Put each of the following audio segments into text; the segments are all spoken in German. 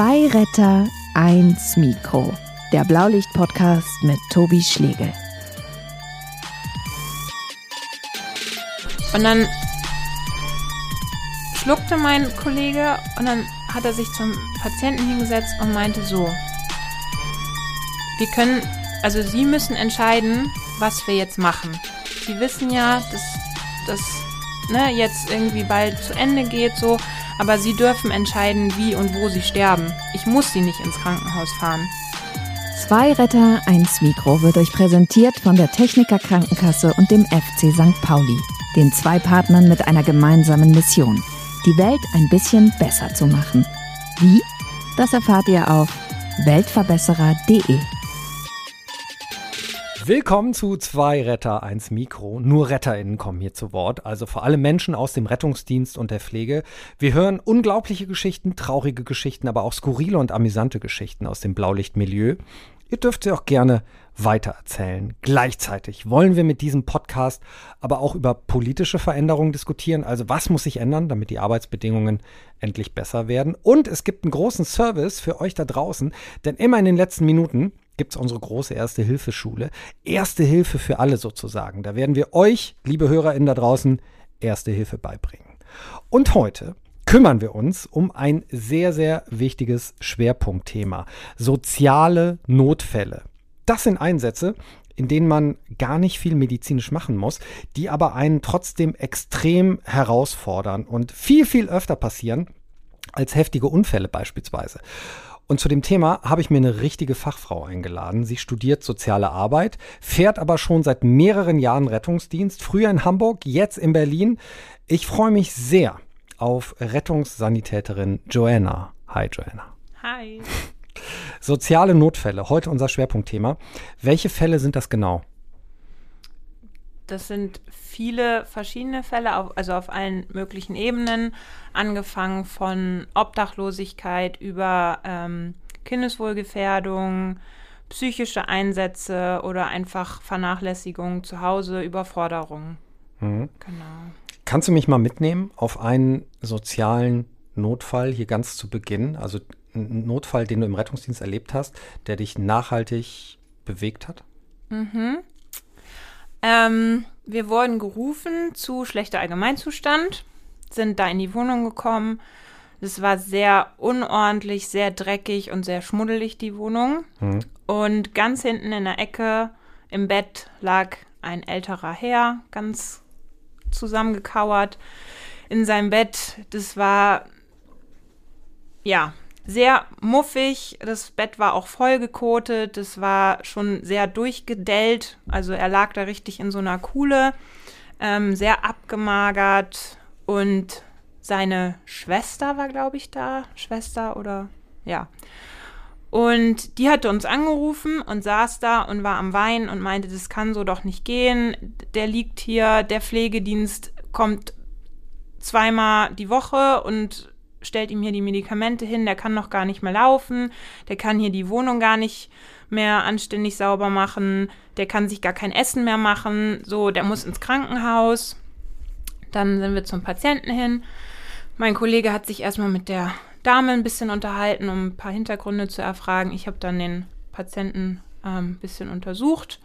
Zwei Retter, eins Mikro. Der Blaulicht-Podcast mit Tobi Schlegel. Und dann schluckte mein Kollege und dann hat er sich zum Patienten hingesetzt und meinte so, wir können, also Sie müssen entscheiden, was wir jetzt machen. Sie wissen ja, dass das ne, jetzt irgendwie bald zu Ende geht, so, aber Sie dürfen entscheiden, wie und wo Sie sterben. Ich muss Sie nicht ins Krankenhaus fahren. Zwei Retter, eins Mikro wird euch präsentiert von der Techniker Krankenkasse und dem FC St. Pauli, den zwei Partnern mit einer gemeinsamen Mission, die Welt ein bisschen besser zu machen. Wie? Das erfahrt ihr auf weltverbesserer.de. Willkommen zu zwei Retter, eins Mikro. Nur RetterInnen kommen hier zu Wort, also vor allem Menschen aus dem Rettungsdienst und der Pflege. Wir hören unglaubliche Geschichten, traurige Geschichten, aber auch skurrile und amüsante Geschichten aus dem Blaulichtmilieu. Ihr dürft sie auch gerne weitererzählen. Gleichzeitig wollen wir mit diesem Podcast aber auch über politische Veränderungen diskutieren. Also was muss sich ändern, damit die Arbeitsbedingungen endlich besser werden? Und es gibt einen großen Service für euch da draußen, denn immer in den letzten Minuten gibt es unsere große Erste-Hilfe-Schule. Erste Hilfe für alle sozusagen. Da werden wir euch, liebe HörerInnen da draußen, Erste Hilfe beibringen. Und heute kümmern wir uns um ein sehr, sehr wichtiges Schwerpunktthema. Soziale Notfälle. Das sind Einsätze, in denen man gar nicht viel medizinisch machen muss, die aber einen trotzdem extrem herausfordern und viel, viel öfter passieren als heftige Unfälle beispielsweise. Und zu dem Thema habe ich mir eine richtige Fachfrau eingeladen. Sie studiert soziale Arbeit, fährt aber schon seit mehreren Jahren Rettungsdienst, früher in Hamburg, jetzt in Berlin. Ich freue mich sehr auf Rettungssanitäterin Joanna. Hi Joanna. Hi. Soziale Notfälle, heute unser Schwerpunktthema. Welche Fälle sind das genau? Das sind viele verschiedene Fälle, also auf allen möglichen Ebenen, angefangen von Obdachlosigkeit über ähm, Kindeswohlgefährdung, psychische Einsätze oder einfach Vernachlässigung zu Hause, Überforderung. Mhm. Genau. Kannst du mich mal mitnehmen auf einen sozialen Notfall hier ganz zu Beginn? Also einen Notfall, den du im Rettungsdienst erlebt hast, der dich nachhaltig bewegt hat? Mhm. Ähm, wir wurden gerufen zu schlechter Allgemeinzustand, sind da in die Wohnung gekommen. Es war sehr unordentlich, sehr dreckig und sehr schmuddelig, die Wohnung. Mhm. Und ganz hinten in der Ecke im Bett lag ein älterer Herr, ganz zusammengekauert in seinem Bett. Das war, ja, sehr muffig. Das Bett war auch vollgekotet. Das war schon sehr durchgedellt. Also er lag da richtig in so einer Kuhle. Ähm, sehr abgemagert. Und seine Schwester war, glaube ich, da. Schwester oder ja. Und die hatte uns angerufen und saß da und war am Weinen und meinte, das kann so doch nicht gehen. Der liegt hier, der Pflegedienst kommt zweimal die Woche und stellt ihm hier die Medikamente hin, der kann noch gar nicht mehr laufen, der kann hier die Wohnung gar nicht mehr anständig sauber machen, der kann sich gar kein Essen mehr machen, so, der muss ins Krankenhaus. Dann sind wir zum Patienten hin. Mein Kollege hat sich erstmal mit der Dame ein bisschen unterhalten, um ein paar Hintergründe zu erfragen. Ich habe dann den Patienten ein ähm, bisschen untersucht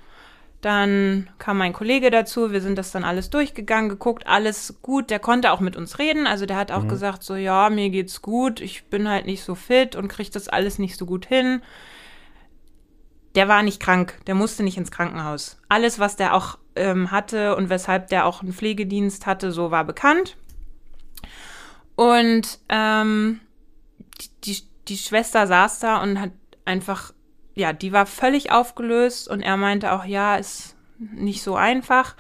dann kam mein Kollege dazu, wir sind das dann alles durchgegangen, geguckt, alles gut. Der konnte auch mit uns reden. Also der hat auch mhm. gesagt, so ja, mir geht's gut, ich bin halt nicht so fit und kriege das alles nicht so gut hin. Der war nicht krank, der musste nicht ins Krankenhaus. Alles, was der auch ähm, hatte und weshalb der auch einen Pflegedienst hatte, so war bekannt. Und ähm, die, die, die Schwester saß da und hat einfach ja, die war völlig aufgelöst und er meinte auch, ja, ist nicht so einfach.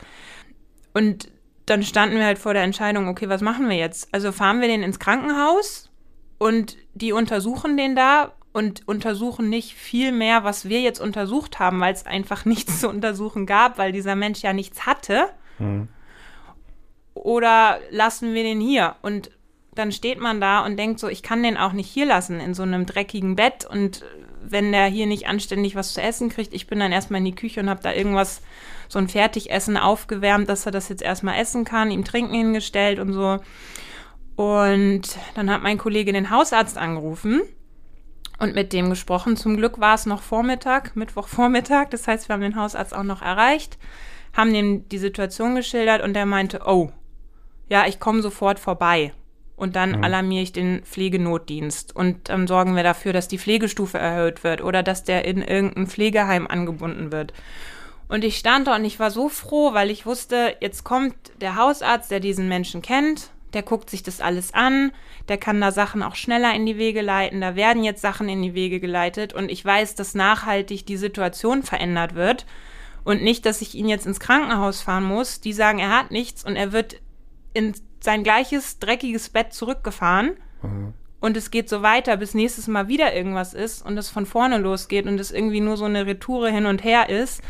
Und dann standen wir halt vor der Entscheidung, okay, was machen wir jetzt? Also fahren wir den ins Krankenhaus und die untersuchen den da und untersuchen nicht viel mehr, was wir jetzt untersucht haben, weil es einfach nichts zu untersuchen gab, weil dieser Mensch ja nichts hatte. Mhm. Oder lassen wir den hier? Und dann steht man da und denkt so, ich kann den auch nicht hier lassen in so einem dreckigen Bett und wenn der hier nicht anständig was zu essen kriegt, ich bin dann erstmal in die Küche und habe da irgendwas, so ein Fertigessen aufgewärmt, dass er das jetzt erstmal essen kann, ihm Trinken hingestellt und so. Und dann hat mein Kollege den Hausarzt angerufen und mit dem gesprochen. Zum Glück war es noch Vormittag, Mittwochvormittag. Das heißt, wir haben den Hausarzt auch noch erreicht, haben ihm die Situation geschildert und der meinte, oh, ja, ich komme sofort vorbei. Und dann mhm. alarmiere ich den Pflegenotdienst. Und dann sorgen wir dafür, dass die Pflegestufe erhöht wird oder dass der in irgendein Pflegeheim angebunden wird. Und ich stand da und ich war so froh, weil ich wusste, jetzt kommt der Hausarzt, der diesen Menschen kennt, der guckt sich das alles an, der kann da Sachen auch schneller in die Wege leiten, da werden jetzt Sachen in die Wege geleitet und ich weiß, dass nachhaltig die Situation verändert wird und nicht, dass ich ihn jetzt ins Krankenhaus fahren muss. Die sagen, er hat nichts und er wird in sein gleiches dreckiges Bett zurückgefahren. Mhm. Und es geht so weiter, bis nächstes Mal wieder irgendwas ist und es von vorne losgeht und es irgendwie nur so eine Retoure hin und her ist.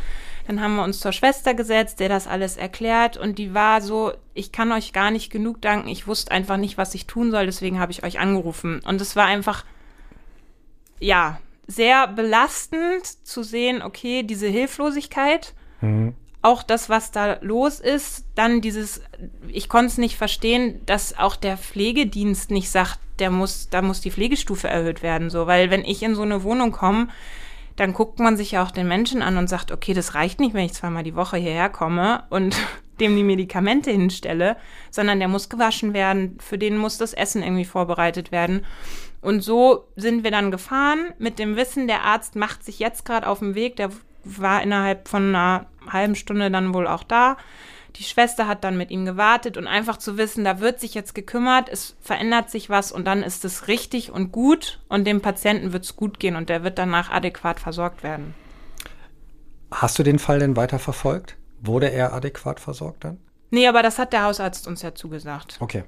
Dann haben wir uns zur Schwester gesetzt, der das alles erklärt und die war so, ich kann euch gar nicht genug danken, ich wusste einfach nicht, was ich tun soll, deswegen habe ich euch angerufen. Und es war einfach, ja, sehr belastend zu sehen, okay, diese Hilflosigkeit, mhm. Auch das, was da los ist, dann dieses, ich konnte es nicht verstehen, dass auch der Pflegedienst nicht sagt, der muss, da muss die Pflegestufe erhöht werden, so, weil wenn ich in so eine Wohnung komme, dann guckt man sich ja auch den Menschen an und sagt, okay, das reicht nicht, wenn ich zweimal die Woche hierher komme und dem die Medikamente hinstelle, sondern der muss gewaschen werden, für den muss das Essen irgendwie vorbereitet werden. Und so sind wir dann gefahren mit dem Wissen, der Arzt macht sich jetzt gerade auf den Weg, der war innerhalb von einer halben Stunde dann wohl auch da. Die Schwester hat dann mit ihm gewartet und einfach zu wissen, da wird sich jetzt gekümmert, es verändert sich was und dann ist es richtig und gut und dem Patienten wird es gut gehen und der wird danach adäquat versorgt werden. Hast du den Fall denn weiter verfolgt? Wurde er adäquat versorgt dann? Nee, aber das hat der Hausarzt uns ja zugesagt. Okay.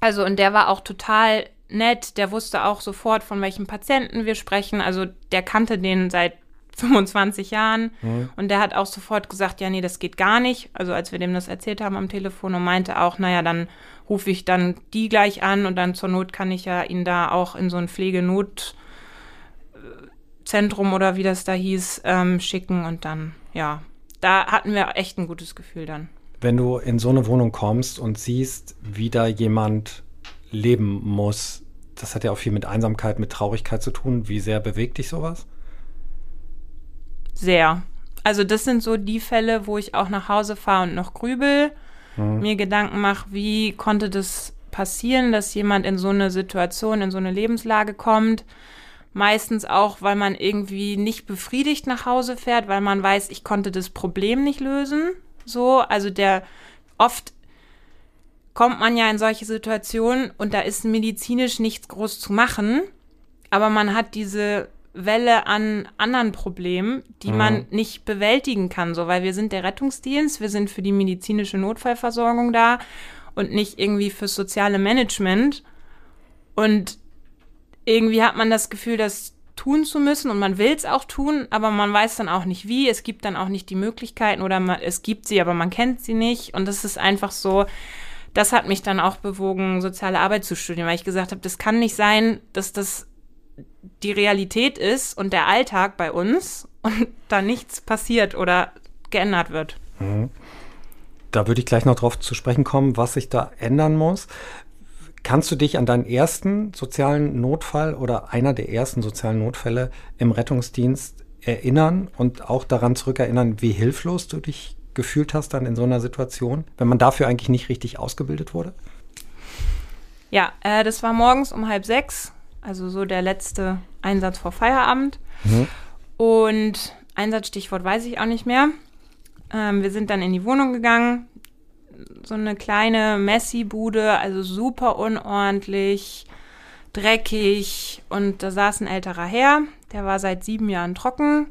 Also, und der war auch total nett. Der wusste auch sofort, von welchem Patienten wir sprechen. Also, der kannte den seit 25 Jahren. Mhm. Und der hat auch sofort gesagt, ja, nee, das geht gar nicht. Also als wir dem das erzählt haben am Telefon und meinte auch, naja, dann rufe ich dann die gleich an und dann zur Not kann ich ja ihn da auch in so ein Pflegenotzentrum oder wie das da hieß, ähm, schicken und dann, ja, da hatten wir echt ein gutes Gefühl dann. Wenn du in so eine Wohnung kommst und siehst, wie da jemand leben muss, das hat ja auch viel mit Einsamkeit, mit Traurigkeit zu tun. Wie sehr bewegt dich sowas? Sehr. Also das sind so die Fälle, wo ich auch nach Hause fahre und noch grübel, mhm. mir Gedanken mache, wie konnte das passieren, dass jemand in so eine Situation, in so eine Lebenslage kommt. Meistens auch, weil man irgendwie nicht befriedigt nach Hause fährt, weil man weiß, ich konnte das Problem nicht lösen. So, also der oft kommt man ja in solche Situationen und da ist medizinisch nichts groß zu machen, aber man hat diese Welle an anderen Problemen, die mhm. man nicht bewältigen kann, so weil wir sind der Rettungsdienst, wir sind für die medizinische Notfallversorgung da und nicht irgendwie fürs soziale Management. Und irgendwie hat man das Gefühl, das tun zu müssen und man will es auch tun, aber man weiß dann auch nicht wie. Es gibt dann auch nicht die Möglichkeiten oder man, es gibt sie, aber man kennt sie nicht. Und das ist einfach so, das hat mich dann auch bewogen, soziale Arbeit zu studieren, weil ich gesagt habe, das kann nicht sein, dass das die Realität ist und der Alltag bei uns und da nichts passiert oder geändert wird. Mhm. Da würde ich gleich noch drauf zu sprechen kommen, was sich da ändern muss. Kannst du dich an deinen ersten sozialen Notfall oder einer der ersten sozialen Notfälle im Rettungsdienst erinnern und auch daran zurückerinnern, wie hilflos du dich gefühlt hast dann in so einer Situation, wenn man dafür eigentlich nicht richtig ausgebildet wurde? Ja, äh, das war morgens um halb sechs also so der letzte Einsatz vor Feierabend. Mhm. Und Einsatzstichwort weiß ich auch nicht mehr. Ähm, wir sind dann in die Wohnung gegangen. So eine kleine Messi-Bude, also super unordentlich, dreckig. Und da saß ein älterer Herr, der war seit sieben Jahren trocken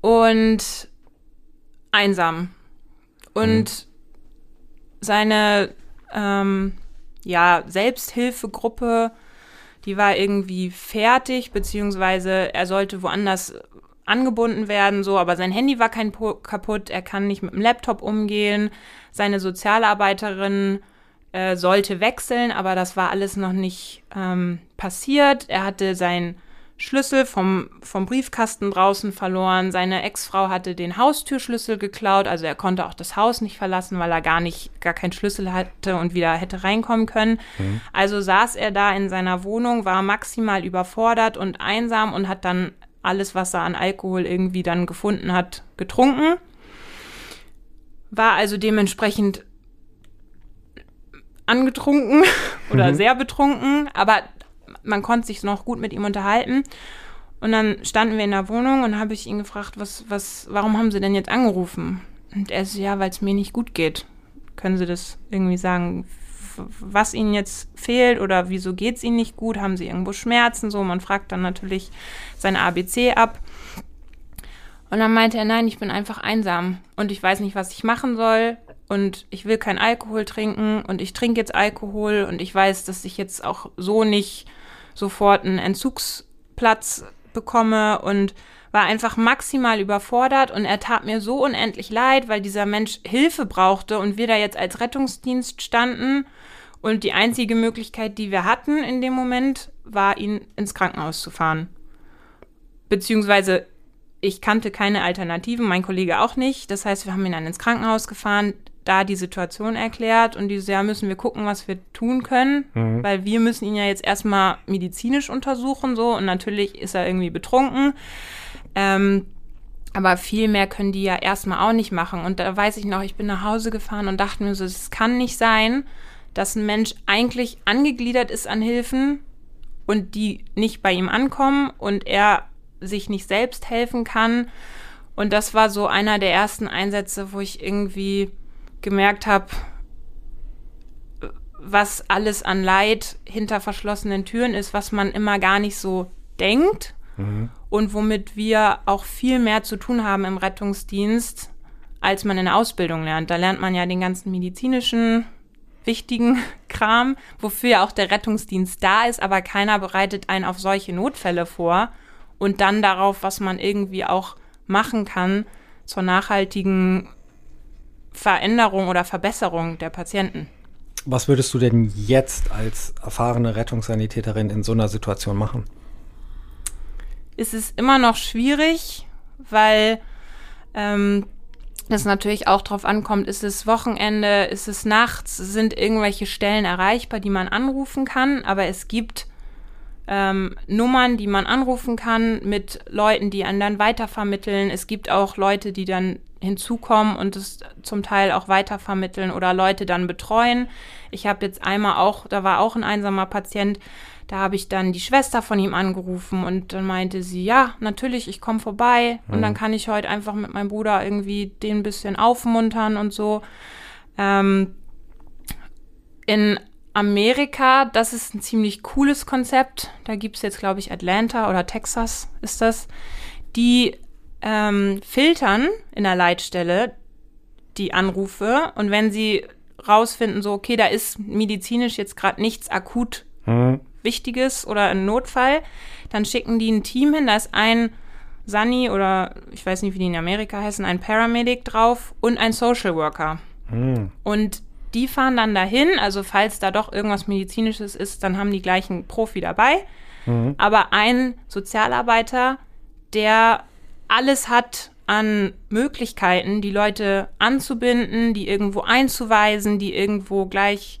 und einsam. Und mhm. seine ähm, ja, Selbsthilfegruppe die war irgendwie fertig, beziehungsweise er sollte woanders angebunden werden, so, aber sein Handy war kein po kaputt, er kann nicht mit dem Laptop umgehen, seine Sozialarbeiterin äh, sollte wechseln, aber das war alles noch nicht ähm, passiert. Er hatte sein Schlüssel vom, vom Briefkasten draußen verloren. Seine Ex-Frau hatte den Haustürschlüssel geklaut, also er konnte auch das Haus nicht verlassen, weil er gar nicht, gar keinen Schlüssel hatte und wieder hätte reinkommen können. Mhm. Also saß er da in seiner Wohnung, war maximal überfordert und einsam und hat dann alles, was er an Alkohol irgendwie dann gefunden hat, getrunken. War also dementsprechend angetrunken oder mhm. sehr betrunken, aber man konnte sich noch gut mit ihm unterhalten. Und dann standen wir in der Wohnung und habe ich ihn gefragt, was, was, warum haben Sie denn jetzt angerufen? Und er so, ja, weil es mir nicht gut geht. Können Sie das irgendwie sagen, was Ihnen jetzt fehlt oder wieso geht es Ihnen nicht gut? Haben Sie irgendwo Schmerzen? So, man fragt dann natürlich sein ABC ab. Und dann meinte er, nein, ich bin einfach einsam und ich weiß nicht, was ich machen soll und ich will kein Alkohol trinken und ich trinke jetzt Alkohol und ich weiß, dass ich jetzt auch so nicht sofort einen Entzugsplatz bekomme und war einfach maximal überfordert und er tat mir so unendlich leid, weil dieser Mensch Hilfe brauchte und wir da jetzt als Rettungsdienst standen und die einzige Möglichkeit, die wir hatten in dem Moment, war ihn ins Krankenhaus zu fahren. Beziehungsweise ich kannte keine Alternativen, mein Kollege auch nicht. Das heißt, wir haben ihn dann ins Krankenhaus gefahren da die Situation erklärt und die so, ja, müssen wir gucken, was wir tun können, mhm. weil wir müssen ihn ja jetzt erstmal medizinisch untersuchen, so, und natürlich ist er irgendwie betrunken. Ähm, aber viel mehr können die ja erstmal auch nicht machen. Und da weiß ich noch, ich bin nach Hause gefahren und dachte mir so, es kann nicht sein, dass ein Mensch eigentlich angegliedert ist an Hilfen und die nicht bei ihm ankommen und er sich nicht selbst helfen kann. Und das war so einer der ersten Einsätze, wo ich irgendwie gemerkt habe, was alles an Leid hinter verschlossenen Türen ist, was man immer gar nicht so denkt mhm. und womit wir auch viel mehr zu tun haben im Rettungsdienst, als man in der Ausbildung lernt. Da lernt man ja den ganzen medizinischen wichtigen Kram, wofür ja auch der Rettungsdienst da ist, aber keiner bereitet einen auf solche Notfälle vor und dann darauf, was man irgendwie auch machen kann zur nachhaltigen Veränderung oder Verbesserung der Patienten. Was würdest du denn jetzt als erfahrene Rettungssanitäterin in so einer Situation machen? Es ist immer noch schwierig, weil ähm, das natürlich auch darauf ankommt, ist es Wochenende, ist es nachts, sind irgendwelche Stellen erreichbar, die man anrufen kann, aber es gibt ähm, Nummern, die man anrufen kann mit Leuten, die einen dann weitervermitteln. Es gibt auch Leute, die dann hinzukommen und es zum Teil auch weitervermitteln oder Leute dann betreuen. Ich habe jetzt einmal auch, da war auch ein einsamer Patient, da habe ich dann die Schwester von ihm angerufen und dann meinte sie, ja, natürlich, ich komme vorbei mhm. und dann mhm. kann ich heute einfach mit meinem Bruder irgendwie den ein bisschen aufmuntern und so. Ähm, in Amerika, das ist ein ziemlich cooles Konzept. Da gibt es jetzt, glaube ich, Atlanta oder Texas ist das. Die ähm, filtern in der Leitstelle die Anrufe und wenn sie rausfinden, so, okay, da ist medizinisch jetzt gerade nichts akut mhm. Wichtiges oder ein Notfall, dann schicken die ein Team hin, da ist ein Sunny oder ich weiß nicht, wie die in Amerika heißen, ein Paramedic drauf und ein Social Worker. Mhm. Und die fahren dann dahin, also falls da doch irgendwas Medizinisches ist, dann haben die gleichen Profi dabei. Mhm. Aber ein Sozialarbeiter, der alles hat an Möglichkeiten, die Leute anzubinden, die irgendwo einzuweisen, die irgendwo gleich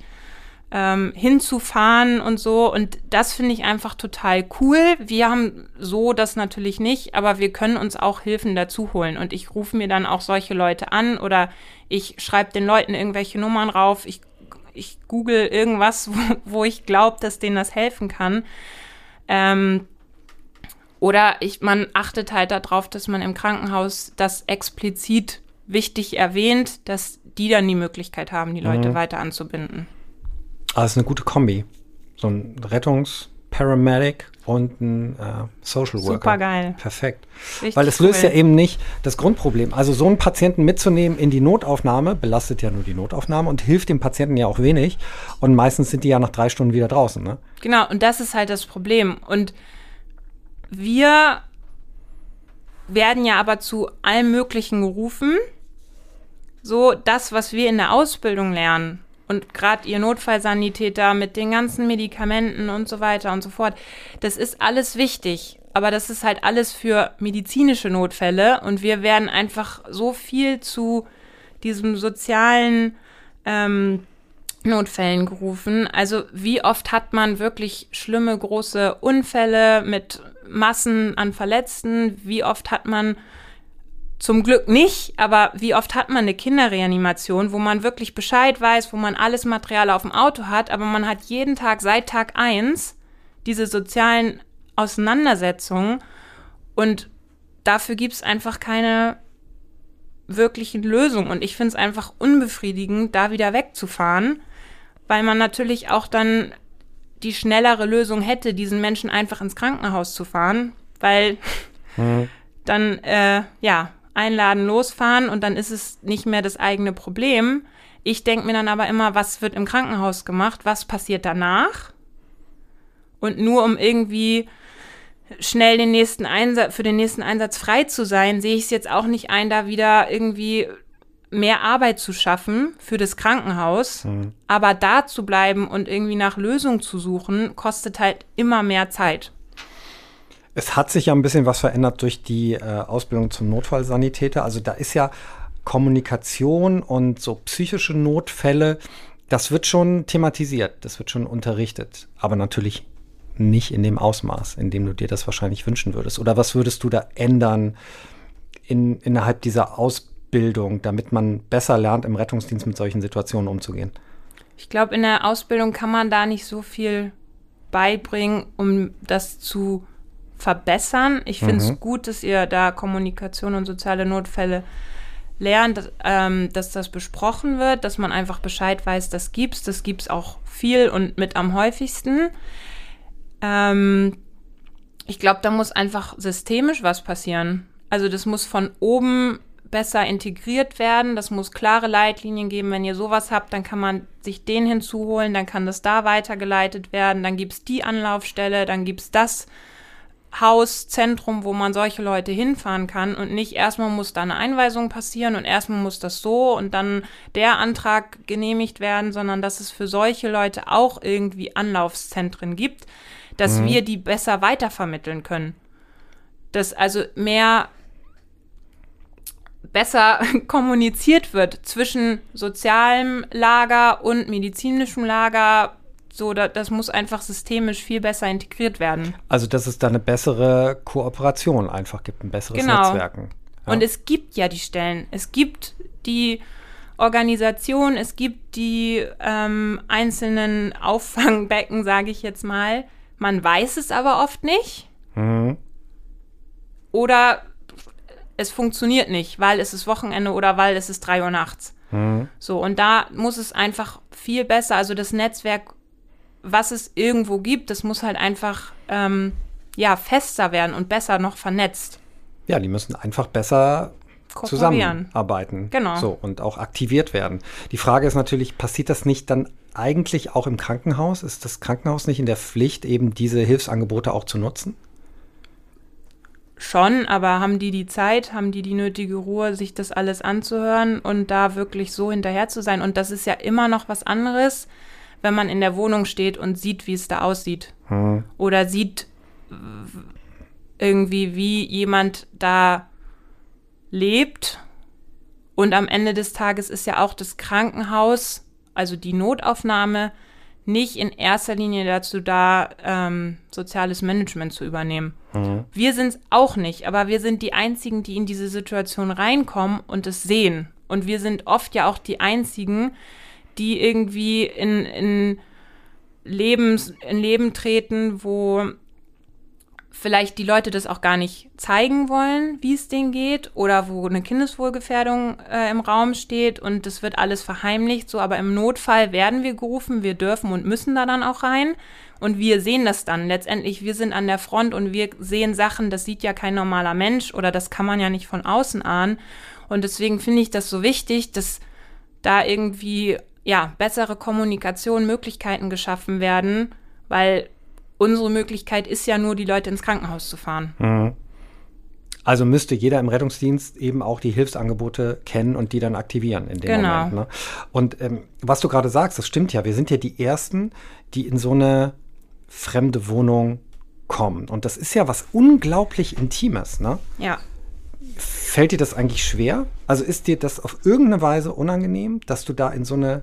ähm, hinzufahren und so. Und das finde ich einfach total cool. Wir haben so das natürlich nicht, aber wir können uns auch Hilfen dazu holen. Und ich rufe mir dann auch solche Leute an oder ich schreibe den Leuten irgendwelche Nummern rauf. Ich, ich google irgendwas, wo, wo ich glaube, dass denen das helfen kann. Ähm, oder ich, man achtet halt darauf, dass man im Krankenhaus das explizit wichtig erwähnt, dass die dann die Möglichkeit haben, die Leute mhm. weiter anzubinden. Ah, das ist eine gute Kombi. So ein Rettungsparamedic und ein äh, Social Worker. Super geil. Perfekt. Richtig Weil es löst cool. ja eben nicht das Grundproblem. Also so einen Patienten mitzunehmen in die Notaufnahme belastet ja nur die Notaufnahme und hilft dem Patienten ja auch wenig. Und meistens sind die ja nach drei Stunden wieder draußen. Ne? Genau, und das ist halt das Problem. Und wir werden ja aber zu allem Möglichen gerufen. So das, was wir in der Ausbildung lernen und gerade ihr Notfallsanitäter mit den ganzen Medikamenten und so weiter und so fort, das ist alles wichtig. aber das ist halt alles für medizinische Notfälle und wir werden einfach so viel zu diesem sozialen ähm, Notfällen gerufen. Also wie oft hat man wirklich schlimme große Unfälle mit Massen an Verletzten? Wie oft hat man zum Glück nicht, aber wie oft hat man eine Kinderreanimation, wo man wirklich Bescheid weiß, wo man alles Material auf dem Auto hat, aber man hat jeden Tag seit Tag eins diese sozialen Auseinandersetzungen und dafür gibt es einfach keine wirklichen Lösungen. Und ich finde es einfach unbefriedigend, da wieder wegzufahren, weil man natürlich auch dann die schnellere Lösung hätte, diesen Menschen einfach ins Krankenhaus zu fahren, weil mhm. dann, äh, ja, einladen, losfahren und dann ist es nicht mehr das eigene Problem. Ich denke mir dann aber immer, was wird im Krankenhaus gemacht, was passiert danach? Und nur um irgendwie schnell den nächsten Einsatz, für den nächsten Einsatz frei zu sein, sehe ich es jetzt auch nicht ein, da wieder irgendwie mehr Arbeit zu schaffen für das Krankenhaus. Mhm. Aber da zu bleiben und irgendwie nach Lösungen zu suchen, kostet halt immer mehr Zeit. Es hat sich ja ein bisschen was verändert durch die äh, Ausbildung zum Notfallsanitäter. Also da ist ja Kommunikation und so psychische Notfälle, das wird schon thematisiert, das wird schon unterrichtet. Aber natürlich nicht in dem Ausmaß, in dem du dir das wahrscheinlich wünschen würdest. Oder was würdest du da ändern in, innerhalb dieser Ausbildung, damit man besser lernt, im Rettungsdienst mit solchen Situationen umzugehen? Ich glaube, in der Ausbildung kann man da nicht so viel beibringen, um das zu verbessern. Ich finde es mhm. gut, dass ihr da Kommunikation und soziale Notfälle lernt, dass, ähm, dass das besprochen wird, dass man einfach Bescheid weiß, das gibt's, das gibt's auch viel und mit am häufigsten. Ähm, ich glaube, da muss einfach systemisch was passieren. Also das muss von oben besser integriert werden. Das muss klare Leitlinien geben. Wenn ihr sowas habt, dann kann man sich den hinzuholen, dann kann das da weitergeleitet werden, dann gibt es die Anlaufstelle, dann gibt es das Haus, Zentrum, wo man solche Leute hinfahren kann und nicht erstmal muss da eine Einweisung passieren und erstmal muss das so und dann der Antrag genehmigt werden, sondern dass es für solche Leute auch irgendwie Anlaufszentren gibt, dass mhm. wir die besser weitervermitteln können. Dass also mehr besser kommuniziert wird zwischen sozialem Lager und medizinischem Lager. So, da, das muss einfach systemisch viel besser integriert werden. Also, dass es da eine bessere Kooperation einfach gibt, ein besseres genau. Netzwerken. Ja. Und es gibt ja die Stellen. Es gibt die Organisation, es gibt die ähm, einzelnen Auffangbecken, sage ich jetzt mal. Man weiß es aber oft nicht. Mhm. Oder es funktioniert nicht, weil es ist Wochenende oder weil es ist drei Uhr nachts. Mhm. So, und da muss es einfach viel besser, also das Netzwerk, was es irgendwo gibt, das muss halt einfach ähm, ja, fester werden und besser noch vernetzt. Ja, die müssen einfach besser zusammenarbeiten. Genau. So, und auch aktiviert werden. Die Frage ist natürlich, passiert das nicht dann eigentlich auch im Krankenhaus? Ist das Krankenhaus nicht in der Pflicht, eben diese Hilfsangebote auch zu nutzen? Schon, aber haben die die Zeit, haben die die nötige Ruhe, sich das alles anzuhören und da wirklich so hinterher zu sein? Und das ist ja immer noch was anderes, wenn man in der Wohnung steht und sieht, wie es da aussieht. Hm. Oder sieht irgendwie, wie jemand da lebt. Und am Ende des Tages ist ja auch das Krankenhaus also die Notaufnahme, nicht in erster Linie dazu da, ähm, soziales Management zu übernehmen. Mhm. Wir sind es auch nicht, aber wir sind die Einzigen, die in diese Situation reinkommen und es sehen. Und wir sind oft ja auch die Einzigen, die irgendwie in, in, Lebens, in Leben treten, wo vielleicht die Leute das auch gar nicht zeigen wollen, wie es denen geht, oder wo eine Kindeswohlgefährdung äh, im Raum steht und das wird alles verheimlicht, so, aber im Notfall werden wir gerufen, wir dürfen und müssen da dann auch rein und wir sehen das dann. Letztendlich, wir sind an der Front und wir sehen Sachen, das sieht ja kein normaler Mensch oder das kann man ja nicht von außen ahnen und deswegen finde ich das so wichtig, dass da irgendwie, ja, bessere Kommunikation, Möglichkeiten geschaffen werden, weil unsere Möglichkeit ist ja nur, die Leute ins Krankenhaus zu fahren. Mhm. Also müsste jeder im Rettungsdienst eben auch die Hilfsangebote kennen und die dann aktivieren in dem genau. Moment. Ne? Und ähm, was du gerade sagst, das stimmt ja. Wir sind ja die Ersten, die in so eine fremde Wohnung kommen. Und das ist ja was unglaublich Intimes, ne? Ja. Fällt dir das eigentlich schwer? Also ist dir das auf irgendeine Weise unangenehm, dass du da in so eine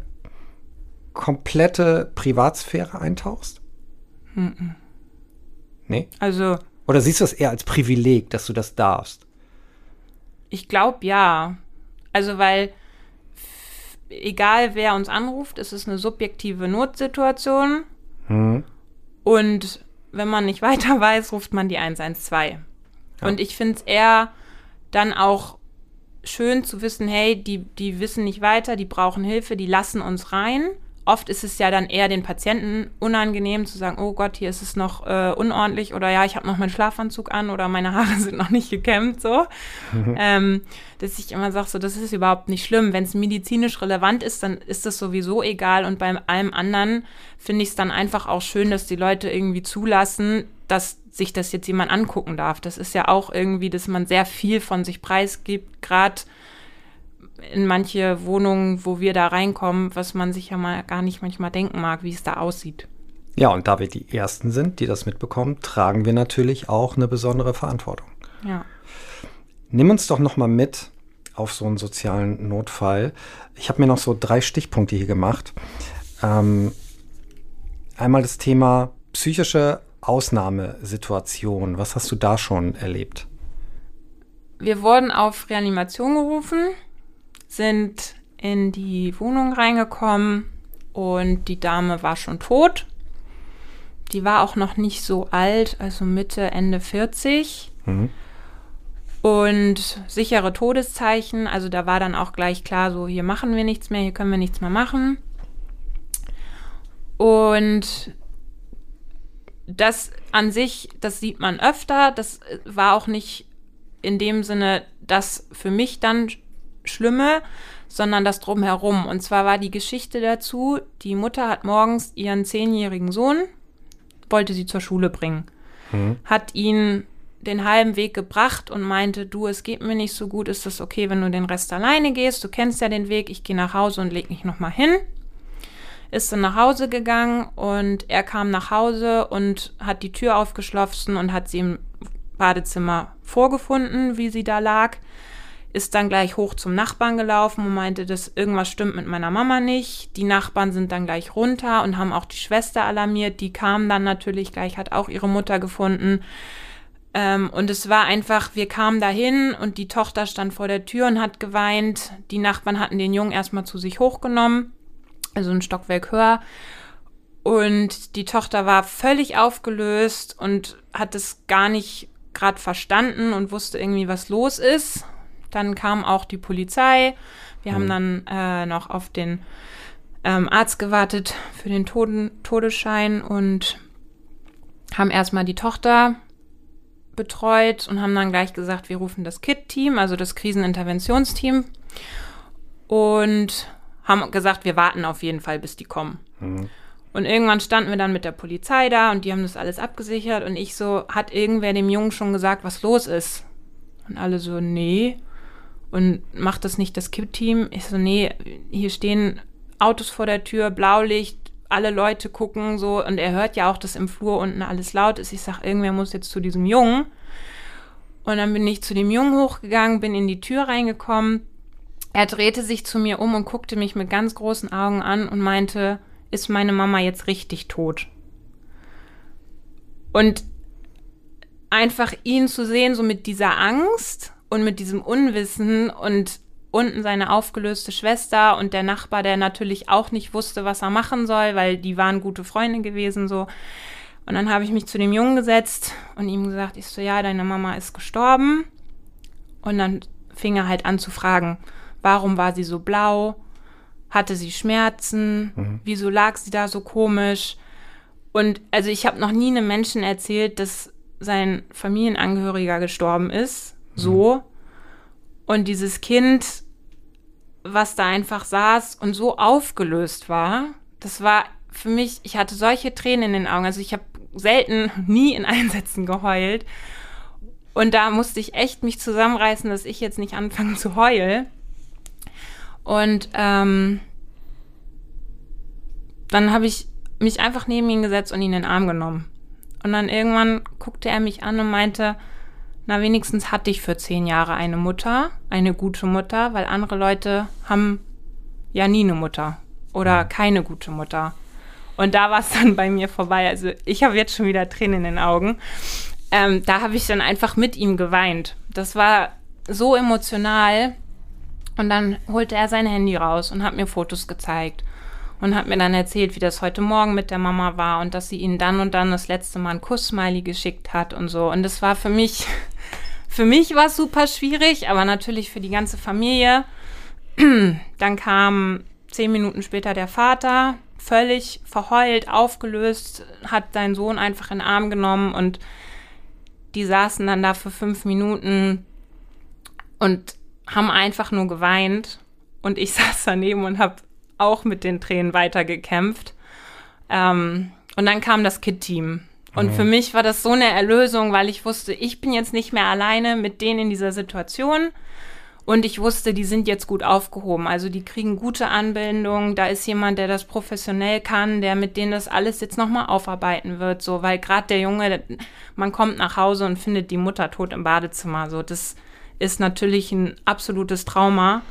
komplette Privatsphäre eintauchst? Mhm. Nee? Also, Oder siehst du das eher als Privileg, dass du das darfst? ich glaube ja. Also, weil egal wer uns anruft, es ist eine subjektive Notsituation. Hm. Und wenn man nicht weiter weiß, ruft man die 112. Und ich finde es eher dann auch schön zu wissen, hey, die, die wissen nicht weiter, die brauchen Hilfe, die lassen uns rein. Oft ist es ja dann eher den Patienten unangenehm zu sagen, oh Gott, hier ist es noch äh, unordentlich oder ja, ich habe noch meinen Schlafanzug an oder meine Haare sind noch nicht gekämmt, so. ähm, dass ich immer sage, so, das ist überhaupt nicht schlimm. Wenn es medizinisch relevant ist, dann ist das sowieso egal. Und bei allem anderen finde ich es dann einfach auch schön, dass die Leute irgendwie zulassen, dass sich das jetzt jemand angucken darf. Das ist ja auch irgendwie, dass man sehr viel von sich preisgibt, gerade in manche Wohnungen, wo wir da reinkommen, was man sich ja mal gar nicht manchmal denken mag, wie es da aussieht. Ja, und da wir die Ersten sind, die das mitbekommen, tragen wir natürlich auch eine besondere Verantwortung. Ja. Nimm uns doch noch mal mit auf so einen sozialen Notfall. Ich habe mir noch so drei Stichpunkte hier gemacht. Ähm, einmal das Thema psychische Ausnahmesituation. Was hast du da schon erlebt? Wir wurden auf Reanimation gerufen, sind in die Wohnung reingekommen und die Dame war schon tot. Die war auch noch nicht so alt, also Mitte, Ende 40. Mhm. Und sichere Todeszeichen, also da war dann auch gleich klar, so hier machen wir nichts mehr, hier können wir nichts mehr machen. Und das an sich, das sieht man öfter, das war auch nicht in dem Sinne das für mich dann Schlimme, sondern das drumherum. Und zwar war die Geschichte dazu, die Mutter hat morgens ihren zehnjährigen Sohn, wollte sie zur Schule bringen, hat ihn den halben Weg gebracht und meinte, du, es geht mir nicht so gut, ist das okay, wenn du den Rest alleine gehst? Du kennst ja den Weg, ich gehe nach Hause und leg mich nochmal hin. Ist dann nach Hause gegangen und er kam nach Hause und hat die Tür aufgeschlossen und hat sie im Badezimmer vorgefunden, wie sie da lag. Ist dann gleich hoch zum Nachbarn gelaufen und meinte, dass irgendwas stimmt mit meiner Mama nicht. Die Nachbarn sind dann gleich runter und haben auch die Schwester alarmiert. Die kam dann natürlich gleich, hat auch ihre Mutter gefunden. Ähm, und es war einfach, wir kamen dahin und die Tochter stand vor der Tür und hat geweint. Die Nachbarn hatten den Jungen erstmal zu sich hochgenommen, also ein Stockwerk höher. Und die Tochter war völlig aufgelöst und hat es gar nicht gerade verstanden und wusste irgendwie, was los ist. Dann kam auch die Polizei. Wir haben dann äh, noch auf den ähm, Arzt gewartet für den Toden Todesschein und haben erstmal die Tochter betreut und haben dann gleich gesagt, wir rufen das KIT-Team, also das Kriseninterventionsteam und haben gesagt, wir warten auf jeden Fall, bis die kommen. Und irgendwann standen wir dann mit der Polizei da und die haben das alles abgesichert und ich so, hat irgendwer dem Jungen schon gesagt, was los ist? Und alle so, nee. Und macht das nicht das KIT-Team? Ich so, nee, hier stehen Autos vor der Tür, Blaulicht, alle Leute gucken so und er hört ja auch, dass im Flur unten alles laut ist. Ich sag, irgendwer muss jetzt zu diesem Jungen. Und dann bin ich zu dem Jungen hochgegangen, bin in die Tür reingekommen. Er drehte sich zu mir um und guckte mich mit ganz großen Augen an und meinte, ist meine Mama jetzt richtig tot? Und einfach ihn zu sehen, so mit dieser Angst und mit diesem Unwissen und unten seine aufgelöste Schwester und der Nachbar, der natürlich auch nicht wusste, was er machen soll, weil die waren gute Freunde gewesen, so. Und dann habe ich mich zu dem Jungen gesetzt und ihm gesagt, ich so, ja, deine Mama ist gestorben. Und dann fing er halt an zu fragen, warum war sie so blau? Hatte sie Schmerzen? Wieso lag sie da so komisch? Und also ich habe noch nie einem Menschen erzählt, dass sein Familienangehöriger gestorben ist. So. Und dieses Kind, was da einfach saß und so aufgelöst war, das war für mich, ich hatte solche Tränen in den Augen. Also ich habe selten, nie in Einsätzen geheult. Und da musste ich echt mich zusammenreißen, dass ich jetzt nicht anfange zu heulen. Und ähm, dann habe ich mich einfach neben ihn gesetzt und ihn in den Arm genommen. Und dann irgendwann guckte er mich an und meinte, na wenigstens hatte ich für zehn Jahre eine Mutter, eine gute Mutter, weil andere Leute haben ja nie eine Mutter oder keine gute Mutter. Und da war es dann bei mir vorbei. Also ich habe jetzt schon wieder Tränen in den Augen. Ähm, da habe ich dann einfach mit ihm geweint. Das war so emotional. Und dann holte er sein Handy raus und hat mir Fotos gezeigt und hat mir dann erzählt, wie das heute Morgen mit der Mama war und dass sie ihn dann und dann das letzte Mal ein Kuss-Smiley geschickt hat und so. Und das war für mich, für mich war es super schwierig, aber natürlich für die ganze Familie. Dann kam zehn Minuten später der Vater, völlig verheult, aufgelöst, hat seinen Sohn einfach in den Arm genommen und die saßen dann da für fünf Minuten und haben einfach nur geweint. Und ich saß daneben und habe auch mit den Tränen weitergekämpft. Ähm, und dann kam das Kid-Team. Und mhm. für mich war das so eine Erlösung, weil ich wusste, ich bin jetzt nicht mehr alleine mit denen in dieser Situation. Und ich wusste, die sind jetzt gut aufgehoben. Also die kriegen gute Anbindung. Da ist jemand, der das professionell kann, der mit denen das alles jetzt nochmal aufarbeiten wird. So, weil gerade der Junge, man kommt nach Hause und findet die Mutter tot im Badezimmer. So, das ist natürlich ein absolutes Trauma.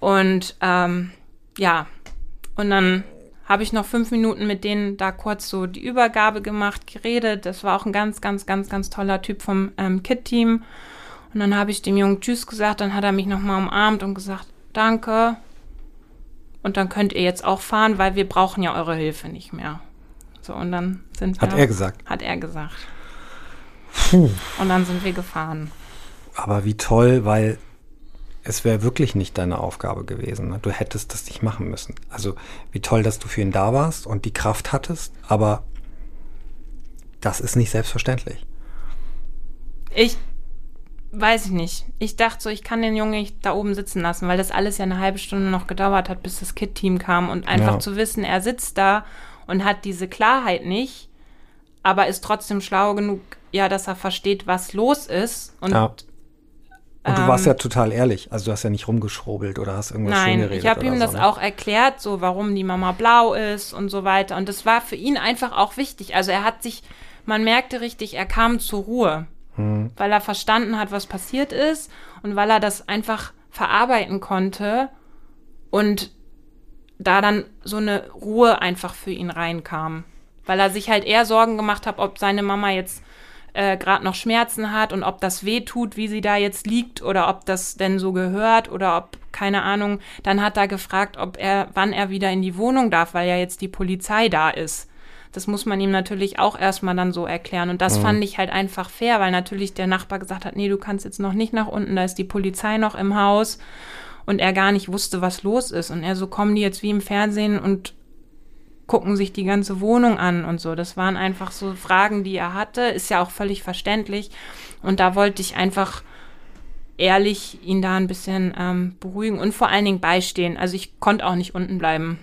Und ähm, ja, und dann habe ich noch fünf Minuten mit denen da kurz so die Übergabe gemacht, geredet. Das war auch ein ganz, ganz, ganz, ganz toller Typ vom ähm, Kit-Team. Und dann habe ich dem Jungen Tschüss gesagt, dann hat er mich nochmal umarmt und gesagt, danke. Und dann könnt ihr jetzt auch fahren, weil wir brauchen ja eure Hilfe nicht mehr. So, und dann sind wir. Hat er gesagt? Hat er gesagt. Puh. Und dann sind wir gefahren. Aber wie toll, weil es wäre wirklich nicht deine Aufgabe gewesen. Ne? Du hättest das nicht machen müssen. Also wie toll, dass du für ihn da warst und die Kraft hattest, aber das ist nicht selbstverständlich. Ich weiß ich nicht. Ich dachte so, ich kann den Jungen nicht da oben sitzen lassen, weil das alles ja eine halbe Stunde noch gedauert hat, bis das Kid-Team kam und einfach ja. zu wissen, er sitzt da und hat diese Klarheit nicht, aber ist trotzdem schlau genug, ja, dass er versteht, was los ist und ja. Und du warst ja ähm, total ehrlich. Also du hast ja nicht rumgeschrobelt oder hast irgendwas Nein, geredet. ich habe ihm so, das ne? auch erklärt, so warum die Mama blau ist und so weiter. Und das war für ihn einfach auch wichtig. Also er hat sich, man merkte richtig, er kam zur Ruhe hm. weil er verstanden hat, was passiert ist und weil er das einfach verarbeiten konnte und da dann so eine Ruhe einfach für ihn reinkam. Weil er sich halt eher Sorgen gemacht hat, ob seine Mama jetzt äh, gerade noch Schmerzen hat und ob das weh tut, wie sie da jetzt liegt oder ob das denn so gehört oder ob, keine Ahnung, dann hat er gefragt, ob er, wann er wieder in die Wohnung darf, weil ja jetzt die Polizei da ist. Das muss man ihm natürlich auch erstmal dann so erklären. Und das mhm. fand ich halt einfach fair, weil natürlich der Nachbar gesagt hat, nee, du kannst jetzt noch nicht nach unten, da ist die Polizei noch im Haus. Und er gar nicht wusste, was los ist. Und er so, kommen die jetzt wie im Fernsehen und gucken sich die ganze Wohnung an und so. Das waren einfach so Fragen, die er hatte. Ist ja auch völlig verständlich. Und da wollte ich einfach ehrlich ihn da ein bisschen ähm, beruhigen und vor allen Dingen beistehen. Also ich konnte auch nicht unten bleiben.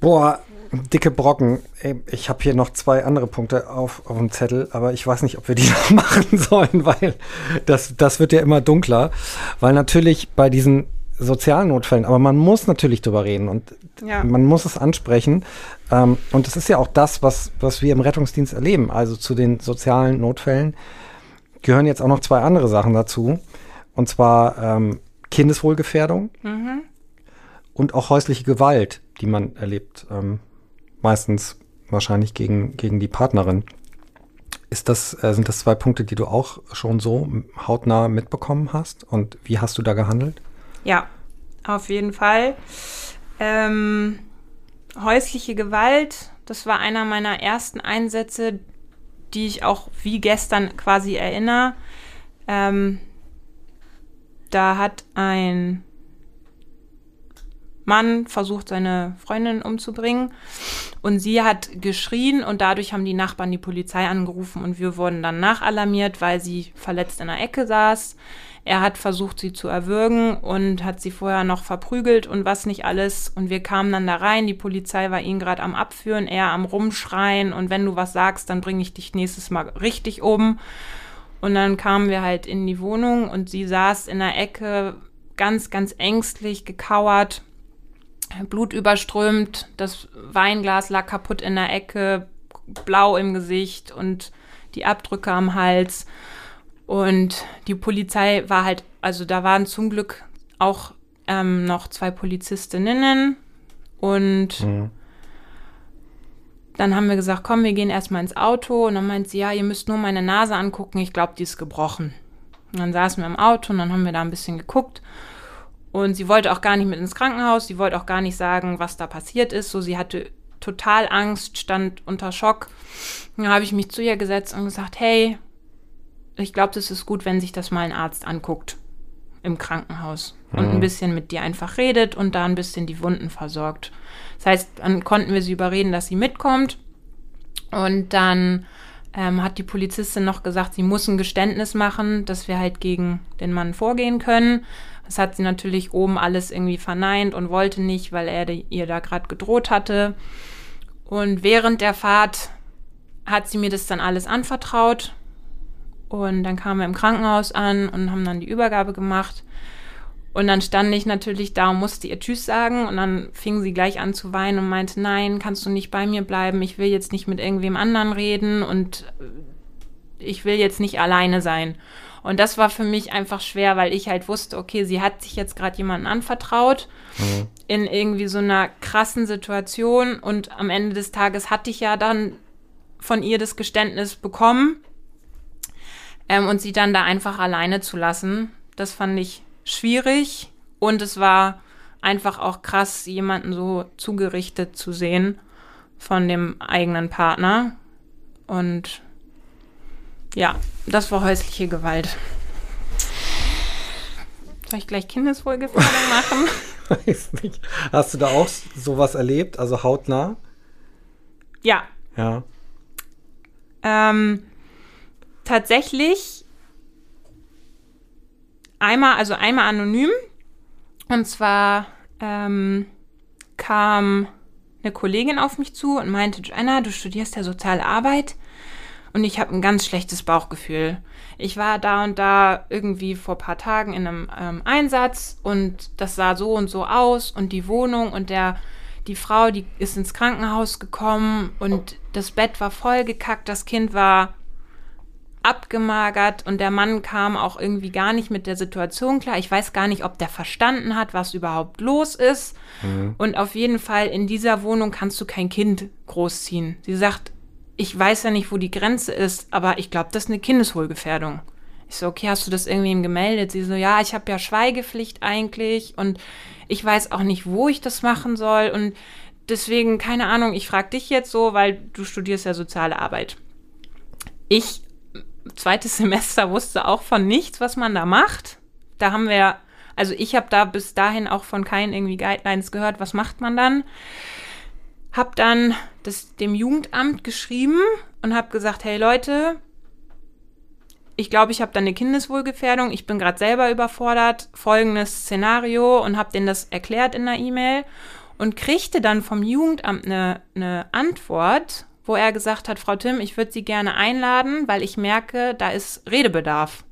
Boah, dicke Brocken. Ich habe hier noch zwei andere Punkte auf, auf dem Zettel, aber ich weiß nicht, ob wir die noch machen sollen, weil das, das wird ja immer dunkler. Weil natürlich bei diesen sozialen Notfällen, aber man muss natürlich drüber reden und ja. man muss es ansprechen. Ähm, und das ist ja auch das, was, was wir im Rettungsdienst erleben. Also zu den sozialen Notfällen gehören jetzt auch noch zwei andere Sachen dazu. Und zwar ähm, Kindeswohlgefährdung mhm. und auch häusliche Gewalt, die man erlebt. Ähm, meistens wahrscheinlich gegen, gegen die Partnerin. Ist das, äh, sind das zwei Punkte, die du auch schon so hautnah mitbekommen hast? Und wie hast du da gehandelt? Ja, auf jeden Fall. Ähm, häusliche Gewalt, das war einer meiner ersten Einsätze, die ich auch wie gestern quasi erinnere. Ähm, da hat ein Mann versucht, seine Freundin umzubringen. Und sie hat geschrien und dadurch haben die Nachbarn die Polizei angerufen und wir wurden dann nachalarmiert, weil sie verletzt in der Ecke saß. Er hat versucht, sie zu erwürgen und hat sie vorher noch verprügelt und was nicht alles. Und wir kamen dann da rein. Die Polizei war ihn gerade am Abführen, er am Rumschreien. Und wenn du was sagst, dann bringe ich dich nächstes Mal richtig um. Und dann kamen wir halt in die Wohnung und sie saß in der Ecke ganz, ganz ängstlich, gekauert Blut überströmt, das Weinglas lag kaputt in der Ecke, blau im Gesicht und die Abdrücke am Hals. Und die Polizei war halt, also da waren zum Glück auch ähm, noch zwei Polizistinnen und mhm. dann haben wir gesagt, komm, wir gehen erstmal ins Auto und dann meint sie, ja, ihr müsst nur meine Nase angucken, ich glaube, die ist gebrochen. Und dann saßen wir im Auto und dann haben wir da ein bisschen geguckt und sie wollte auch gar nicht mit ins Krankenhaus, sie wollte auch gar nicht sagen, was da passiert ist, so sie hatte total Angst, stand unter Schock. Dann habe ich mich zu ihr gesetzt und gesagt, hey, ich glaube, das ist gut, wenn sich das mal ein Arzt anguckt im Krankenhaus mhm. und ein bisschen mit dir einfach redet und da ein bisschen die Wunden versorgt. Das heißt, dann konnten wir sie überreden, dass sie mitkommt. Und dann ähm, hat die Polizistin noch gesagt, sie muss ein Geständnis machen, dass wir halt gegen den Mann vorgehen können. Das hat sie natürlich oben alles irgendwie verneint und wollte nicht, weil er ihr da gerade gedroht hatte. Und während der Fahrt hat sie mir das dann alles anvertraut und dann kamen wir im Krankenhaus an und haben dann die Übergabe gemacht. Und dann stand ich natürlich da und musste ihr Tschüss sagen. Und dann fing sie gleich an zu weinen und meinte, nein, kannst du nicht bei mir bleiben? Ich will jetzt nicht mit irgendwem anderen reden und ich will jetzt nicht alleine sein. Und das war für mich einfach schwer, weil ich halt wusste, okay, sie hat sich jetzt gerade jemanden anvertraut mhm. in irgendwie so einer krassen Situation. Und am Ende des Tages hatte ich ja dann von ihr das Geständnis bekommen ähm, und sie dann da einfach alleine zu lassen, das fand ich schwierig. Und es war einfach auch krass, jemanden so zugerichtet zu sehen von dem eigenen Partner. Und ja, das war häusliche Gewalt. Soll ich gleich Kindeswohlgefährdung machen? Weiß nicht. Hast du da auch sowas erlebt, also hautnah? Ja. Ja. Ähm, tatsächlich einmal, also einmal anonym. Und zwar ähm, kam eine Kollegin auf mich zu und meinte, Joanna, du studierst ja soziale Arbeit und ich habe ein ganz schlechtes Bauchgefühl. Ich war da und da irgendwie vor paar Tagen in einem ähm, Einsatz und das sah so und so aus und die Wohnung und der die Frau, die ist ins Krankenhaus gekommen und das Bett war vollgekackt, das Kind war abgemagert und der Mann kam auch irgendwie gar nicht mit der Situation klar. Ich weiß gar nicht, ob der verstanden hat, was überhaupt los ist. Mhm. Und auf jeden Fall in dieser Wohnung kannst du kein Kind großziehen. Sie sagt, ich weiß ja nicht, wo die Grenze ist, aber ich glaube, das ist eine Kindeswohlgefährdung. Ich so, okay, hast du das irgendwie ihm gemeldet? Sie so, ja, ich habe ja Schweigepflicht eigentlich und ich weiß auch nicht, wo ich das machen soll und deswegen, keine Ahnung, ich frage dich jetzt so, weil du studierst ja soziale Arbeit. Ich zweites Semester wusste auch von nichts, was man da macht. Da haben wir, also ich habe da bis dahin auch von keinen irgendwie Guidelines gehört, was macht man dann. Hab dann das dem Jugendamt geschrieben und habe gesagt, hey Leute, ich glaube, ich habe da eine Kindeswohlgefährdung, ich bin gerade selber überfordert, folgendes Szenario und habe denen das erklärt in der E-Mail und kriegte dann vom Jugendamt eine, eine Antwort, wo er gesagt hat, Frau Tim, ich würde Sie gerne einladen, weil ich merke, da ist Redebedarf.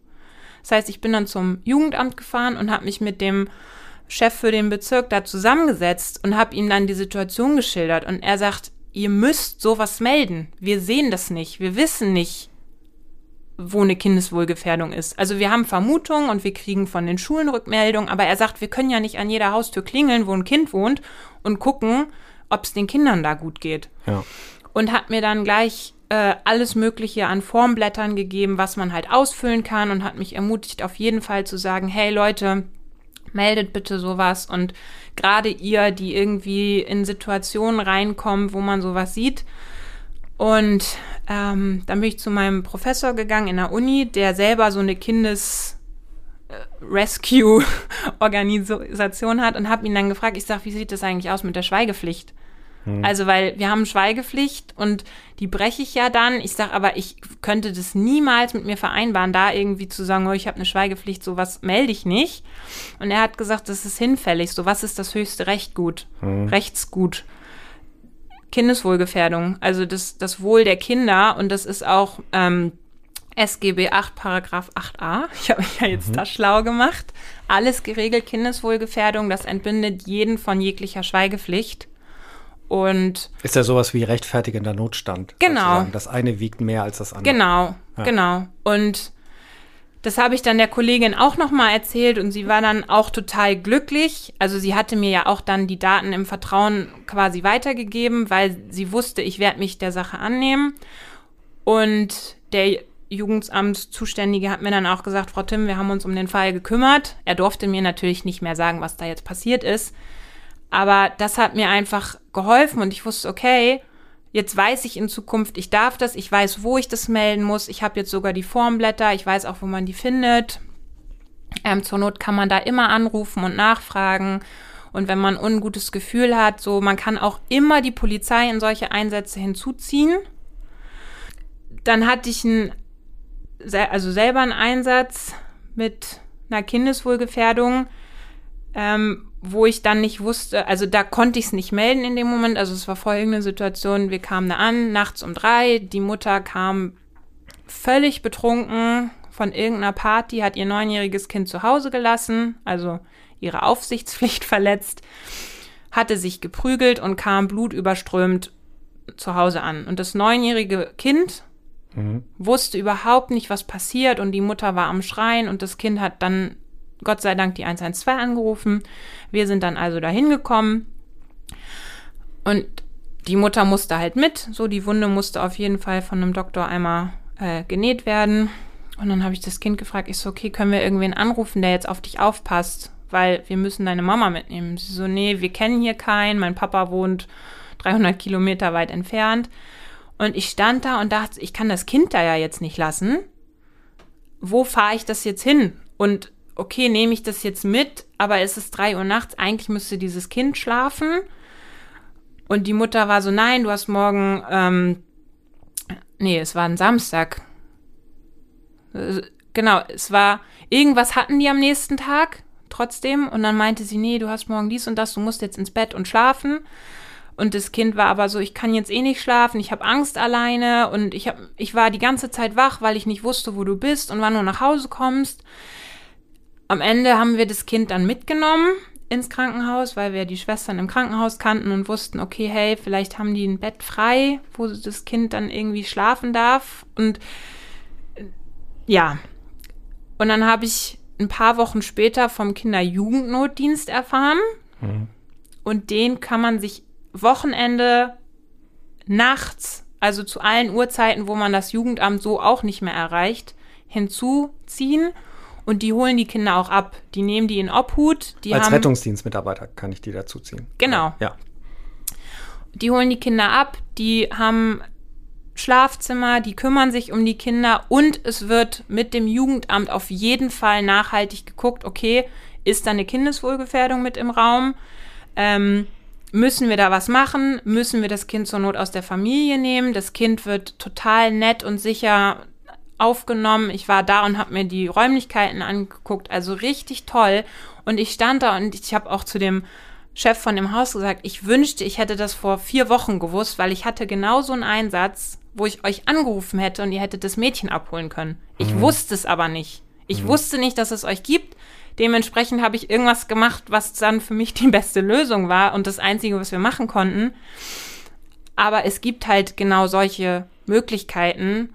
Das heißt, ich bin dann zum Jugendamt gefahren und habe mich mit dem Chef für den Bezirk da zusammengesetzt und habe ihm dann die Situation geschildert. Und er sagt, ihr müsst sowas melden. Wir sehen das nicht. Wir wissen nicht, wo eine Kindeswohlgefährdung ist. Also wir haben Vermutungen und wir kriegen von den Schulen Rückmeldungen, aber er sagt, wir können ja nicht an jeder Haustür klingeln, wo ein Kind wohnt und gucken, ob es den Kindern da gut geht. Ja und hat mir dann gleich äh, alles Mögliche an Formblättern gegeben, was man halt ausfüllen kann und hat mich ermutigt, auf jeden Fall zu sagen, hey Leute, meldet bitte sowas und gerade ihr, die irgendwie in Situationen reinkommen, wo man sowas sieht. Und ähm, dann bin ich zu meinem Professor gegangen in der Uni, der selber so eine Kindes- äh, Rescue-Organisation hat und habe ihn dann gefragt, ich sage, wie sieht das eigentlich aus mit der Schweigepflicht? Hm. Also, weil wir haben Schweigepflicht und die breche ich ja dann. Ich sage aber, ich könnte das niemals mit mir vereinbaren, da irgendwie zu sagen, oh, ich habe eine Schweigepflicht, sowas melde ich nicht. Und er hat gesagt, das ist hinfällig. So, was ist das höchste Recht gut? Hm. Rechtsgut. Kindeswohlgefährdung, also das, das Wohl der Kinder und das ist auch ähm, SGB 8, Paragraph 8a. Ich habe mich ja jetzt mhm. da schlau gemacht. Alles geregelt, Kindeswohlgefährdung, das entbindet jeden von jeglicher Schweigepflicht. Und ist ja sowas wie rechtfertigender Notstand. Genau. Sozusagen. Das eine wiegt mehr als das andere. Genau, ja. genau. Und das habe ich dann der Kollegin auch nochmal erzählt und sie war dann auch total glücklich. Also sie hatte mir ja auch dann die Daten im Vertrauen quasi weitergegeben, weil sie wusste, ich werde mich der Sache annehmen. Und der Jugendamtszuständige hat mir dann auch gesagt, Frau Tim, wir haben uns um den Fall gekümmert. Er durfte mir natürlich nicht mehr sagen, was da jetzt passiert ist. Aber das hat mir einfach geholfen und ich wusste, okay, Jetzt weiß ich in Zukunft, ich darf das, ich weiß, wo ich das melden muss. Ich habe jetzt sogar die Formblätter, ich weiß auch, wo man die findet. Ähm, zur Not kann man da immer anrufen und nachfragen. Und wenn man ein ungutes Gefühl hat, so, man kann auch immer die Polizei in solche Einsätze hinzuziehen. Dann hatte ich einen, also selber einen Einsatz mit einer Kindeswohlgefährdung, ähm, wo ich dann nicht wusste, also da konnte ich es nicht melden in dem Moment. Also es war folgende Situation, wir kamen da an, nachts um drei, die Mutter kam völlig betrunken von irgendeiner Party, hat ihr neunjähriges Kind zu Hause gelassen, also ihre Aufsichtspflicht verletzt, hatte sich geprügelt und kam blutüberströmt zu Hause an. Und das neunjährige Kind mhm. wusste überhaupt nicht, was passiert und die Mutter war am Schreien und das Kind hat dann Gott sei Dank die 112 angerufen. Wir sind dann also dahin gekommen und die Mutter musste halt mit. So, die Wunde musste auf jeden Fall von einem Doktor einmal äh, genäht werden. Und dann habe ich das Kind gefragt, ich so, okay, können wir irgendwen anrufen, der jetzt auf dich aufpasst? Weil wir müssen deine Mama mitnehmen. Sie so, nee, wir kennen hier keinen. Mein Papa wohnt 300 Kilometer weit entfernt. Und ich stand da und dachte, ich kann das Kind da ja jetzt nicht lassen. Wo fahre ich das jetzt hin? Und okay, nehme ich das jetzt mit, aber es ist drei Uhr nachts, eigentlich müsste dieses Kind schlafen. Und die Mutter war so, nein, du hast morgen, ähm, nee, es war ein Samstag. Äh, genau, es war, irgendwas hatten die am nächsten Tag trotzdem. Und dann meinte sie, nee, du hast morgen dies und das, du musst jetzt ins Bett und schlafen. Und das Kind war aber so, ich kann jetzt eh nicht schlafen, ich habe Angst alleine und ich, hab, ich war die ganze Zeit wach, weil ich nicht wusste, wo du bist und wann du nach Hause kommst. Am Ende haben wir das Kind dann mitgenommen ins Krankenhaus, weil wir die Schwestern im Krankenhaus kannten und wussten, okay, hey, vielleicht haben die ein Bett frei, wo das Kind dann irgendwie schlafen darf. Und ja, und dann habe ich ein paar Wochen später vom Kinderjugendnotdienst erfahren. Mhm. Und den kann man sich Wochenende, nachts, also zu allen Uhrzeiten, wo man das Jugendamt so auch nicht mehr erreicht, hinzuziehen. Und die holen die Kinder auch ab. Die nehmen die in Obhut. Die Als haben, Rettungsdienstmitarbeiter kann ich die dazuziehen. Genau. Ja. Die holen die Kinder ab, die haben Schlafzimmer, die kümmern sich um die Kinder und es wird mit dem Jugendamt auf jeden Fall nachhaltig geguckt, okay, ist da eine Kindeswohlgefährdung mit im Raum? Ähm, müssen wir da was machen? Müssen wir das Kind zur Not aus der Familie nehmen? Das Kind wird total nett und sicher aufgenommen. Ich war da und habe mir die Räumlichkeiten angeguckt. Also richtig toll. Und ich stand da und ich habe auch zu dem Chef von dem Haus gesagt, ich wünschte, ich hätte das vor vier Wochen gewusst, weil ich hatte genau so einen Einsatz, wo ich euch angerufen hätte und ihr hättet das Mädchen abholen können. Ich mhm. wusste es aber nicht. Ich mhm. wusste nicht, dass es euch gibt. Dementsprechend habe ich irgendwas gemacht, was dann für mich die beste Lösung war und das Einzige, was wir machen konnten. Aber es gibt halt genau solche Möglichkeiten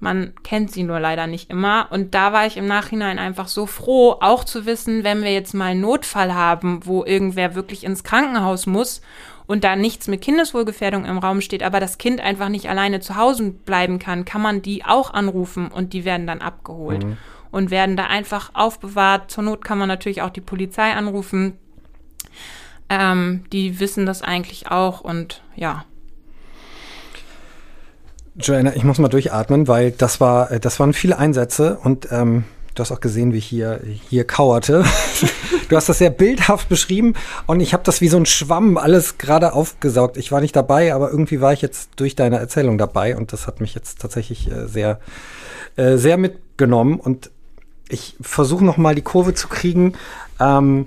man kennt sie nur leider nicht immer. Und da war ich im Nachhinein einfach so froh, auch zu wissen, wenn wir jetzt mal einen Notfall haben, wo irgendwer wirklich ins Krankenhaus muss und da nichts mit Kindeswohlgefährdung im Raum steht, aber das Kind einfach nicht alleine zu Hause bleiben kann, kann man die auch anrufen und die werden dann abgeholt mhm. und werden da einfach aufbewahrt. Zur Not kann man natürlich auch die Polizei anrufen. Ähm, die wissen das eigentlich auch und ja, Joanna, ich muss mal durchatmen, weil das war, äh, das waren viele Einsätze und ähm, du hast auch gesehen, wie ich hier, hier kauerte. du hast das sehr bildhaft beschrieben und ich habe das wie so ein Schwamm alles gerade aufgesaugt. Ich war nicht dabei, aber irgendwie war ich jetzt durch deine Erzählung dabei und das hat mich jetzt tatsächlich äh, sehr, äh, sehr mitgenommen und ich versuche noch mal die Kurve zu kriegen, ähm,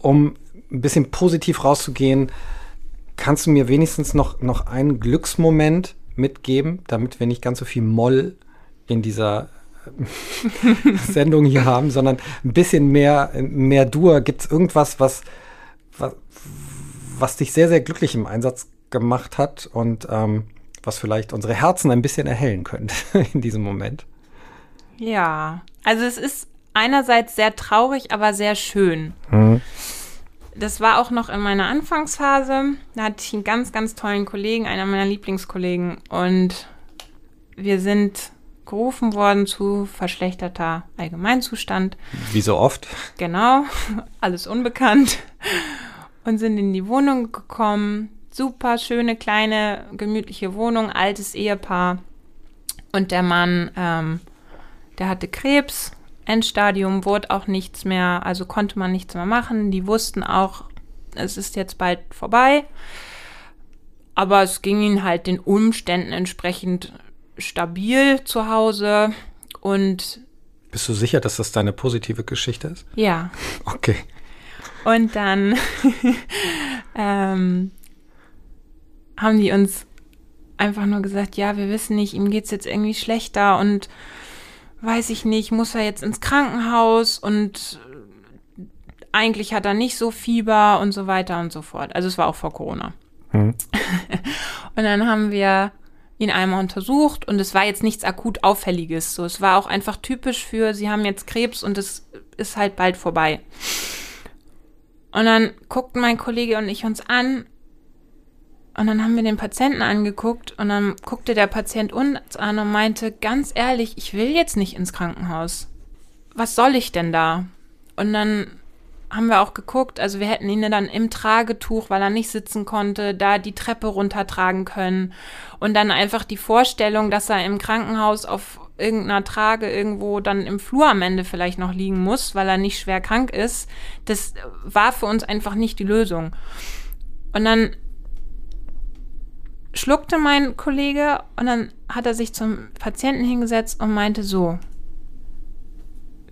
um ein bisschen positiv rauszugehen Kannst du mir wenigstens noch, noch einen Glücksmoment mitgeben, damit wir nicht ganz so viel Moll in dieser äh, Sendung hier haben, sondern ein bisschen mehr, mehr Dur? Gibt es irgendwas, was, was, was dich sehr, sehr glücklich im Einsatz gemacht hat und ähm, was vielleicht unsere Herzen ein bisschen erhellen könnte in diesem Moment. Ja, also es ist einerseits sehr traurig, aber sehr schön. Mhm. Das war auch noch in meiner Anfangsphase. Da hatte ich einen ganz, ganz tollen Kollegen, einer meiner Lieblingskollegen. Und wir sind gerufen worden zu verschlechterter Allgemeinzustand. Wie so oft. Genau, alles unbekannt. Und sind in die Wohnung gekommen. Super schöne, kleine, gemütliche Wohnung, altes Ehepaar. Und der Mann, ähm, der hatte Krebs Endstadium wurde auch nichts mehr, also konnte man nichts mehr machen. Die wussten auch, es ist jetzt bald vorbei. Aber es ging ihnen halt den Umständen entsprechend stabil zu Hause und bist du sicher, dass das deine positive Geschichte ist? Ja. Okay. Und dann ähm, haben die uns einfach nur gesagt, ja, wir wissen nicht, ihm geht es jetzt irgendwie schlechter und weiß ich nicht, muss er jetzt ins Krankenhaus und eigentlich hat er nicht so Fieber und so weiter und so fort. Also es war auch vor Corona. Hm. und dann haben wir ihn einmal untersucht und es war jetzt nichts akut auffälliges. So, es war auch einfach typisch für, sie haben jetzt Krebs und es ist halt bald vorbei. Und dann guckten mein Kollege und ich uns an und dann haben wir den Patienten angeguckt und dann guckte der Patient uns an und meinte, ganz ehrlich, ich will jetzt nicht ins Krankenhaus. Was soll ich denn da? Und dann haben wir auch geguckt, also wir hätten ihn dann im Tragetuch, weil er nicht sitzen konnte, da die Treppe runtertragen können. Und dann einfach die Vorstellung, dass er im Krankenhaus auf irgendeiner Trage irgendwo dann im Flur am Ende vielleicht noch liegen muss, weil er nicht schwer krank ist, das war für uns einfach nicht die Lösung. Und dann schluckte mein Kollege und dann hat er sich zum Patienten hingesetzt und meinte so,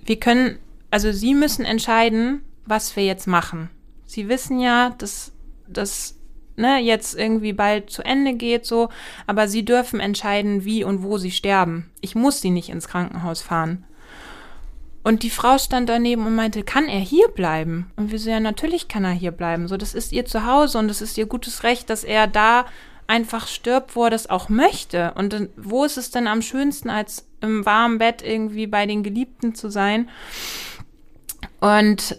wir können, also Sie müssen entscheiden, was wir jetzt machen. Sie wissen ja, dass das ne, jetzt irgendwie bald zu Ende geht, so, aber Sie dürfen entscheiden, wie und wo Sie sterben. Ich muss Sie nicht ins Krankenhaus fahren. Und die Frau stand daneben und meinte, kann er hier bleiben? Und wir so, ja, natürlich kann er hier bleiben. So, das ist ihr Zuhause und das ist ihr gutes Recht, dass er da einfach stirbt, wo er das auch möchte. Und wo ist es denn am schönsten, als im warmen Bett irgendwie bei den Geliebten zu sein? Und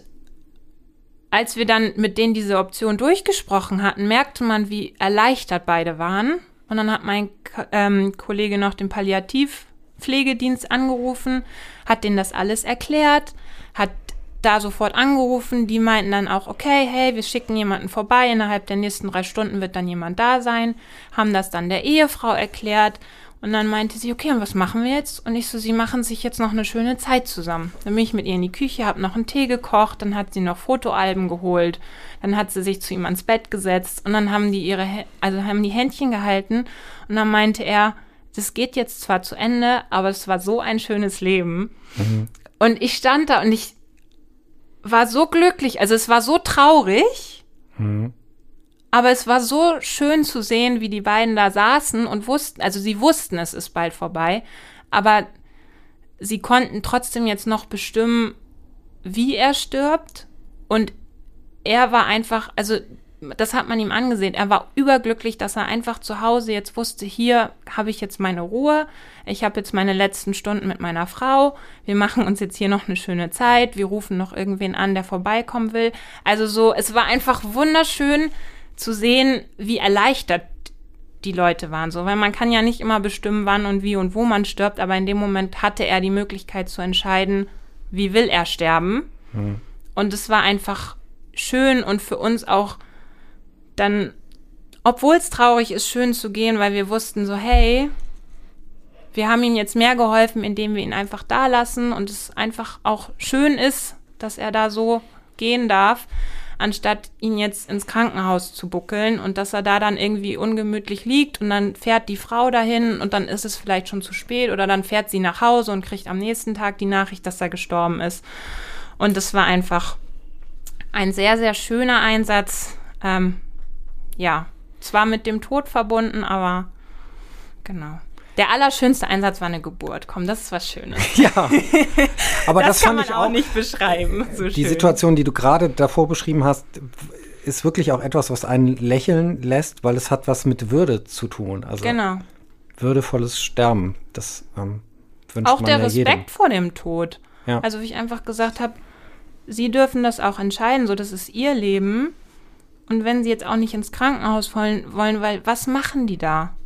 als wir dann mit denen diese Option durchgesprochen hatten, merkte man, wie erleichtert beide waren. Und dann hat mein ähm, Kollege noch den Palliativpflegedienst angerufen, hat denen das alles erklärt, hat da sofort angerufen. Die meinten dann auch, okay, hey, wir schicken jemanden vorbei. Innerhalb der nächsten drei Stunden wird dann jemand da sein. Haben das dann der Ehefrau erklärt. Und dann meinte sie, okay, und was machen wir jetzt? Und ich so, sie machen sich jetzt noch eine schöne Zeit zusammen. Dann bin ich mit ihr in die Küche, habe noch einen Tee gekocht, dann hat sie noch Fotoalben geholt, dann hat sie sich zu ihm ans Bett gesetzt und dann haben die ihre, also haben die Händchen gehalten und dann meinte er, das geht jetzt zwar zu Ende, aber es war so ein schönes Leben. Mhm. Und ich stand da und ich, war so glücklich. Also es war so traurig. Mhm. Aber es war so schön zu sehen, wie die beiden da saßen und wussten, also sie wussten, es ist bald vorbei, aber sie konnten trotzdem jetzt noch bestimmen, wie er stirbt. Und er war einfach, also das hat man ihm angesehen. Er war überglücklich, dass er einfach zu Hause jetzt wusste, hier habe ich jetzt meine Ruhe. Ich habe jetzt meine letzten Stunden mit meiner Frau. Wir machen uns jetzt hier noch eine schöne Zeit. Wir rufen noch irgendwen an, der vorbeikommen will. Also so, es war einfach wunderschön zu sehen, wie erleichtert die Leute waren. So, weil man kann ja nicht immer bestimmen, wann und wie und wo man stirbt, aber in dem Moment hatte er die Möglichkeit zu entscheiden, wie will er sterben. Hm. Und es war einfach schön und für uns auch dann, obwohl es traurig ist, schön zu gehen, weil wir wussten so, hey, wir haben ihm jetzt mehr geholfen, indem wir ihn einfach da lassen und es einfach auch schön ist, dass er da so gehen darf, anstatt ihn jetzt ins Krankenhaus zu buckeln und dass er da dann irgendwie ungemütlich liegt und dann fährt die Frau dahin und dann ist es vielleicht schon zu spät oder dann fährt sie nach Hause und kriegt am nächsten Tag die Nachricht, dass er gestorben ist. Und das war einfach ein sehr, sehr schöner Einsatz. Ähm, ja, zwar mit dem Tod verbunden, aber genau. Der allerschönste Einsatz war eine Geburt. Komm, das ist was Schönes. Ja, aber das, das kann man auch nicht beschreiben. So die schön. Situation, die du gerade davor beschrieben hast, ist wirklich auch etwas, was einen lächeln lässt, weil es hat was mit Würde zu tun. Also genau. würdevolles Sterben. Das ähm, wünscht Auch man der ja Respekt jedem. vor dem Tod. Ja. Also wie ich einfach gesagt habe, sie dürfen das auch entscheiden, so das ist ihr Leben. Und wenn sie jetzt auch nicht ins Krankenhaus wollen, wollen weil was machen die da?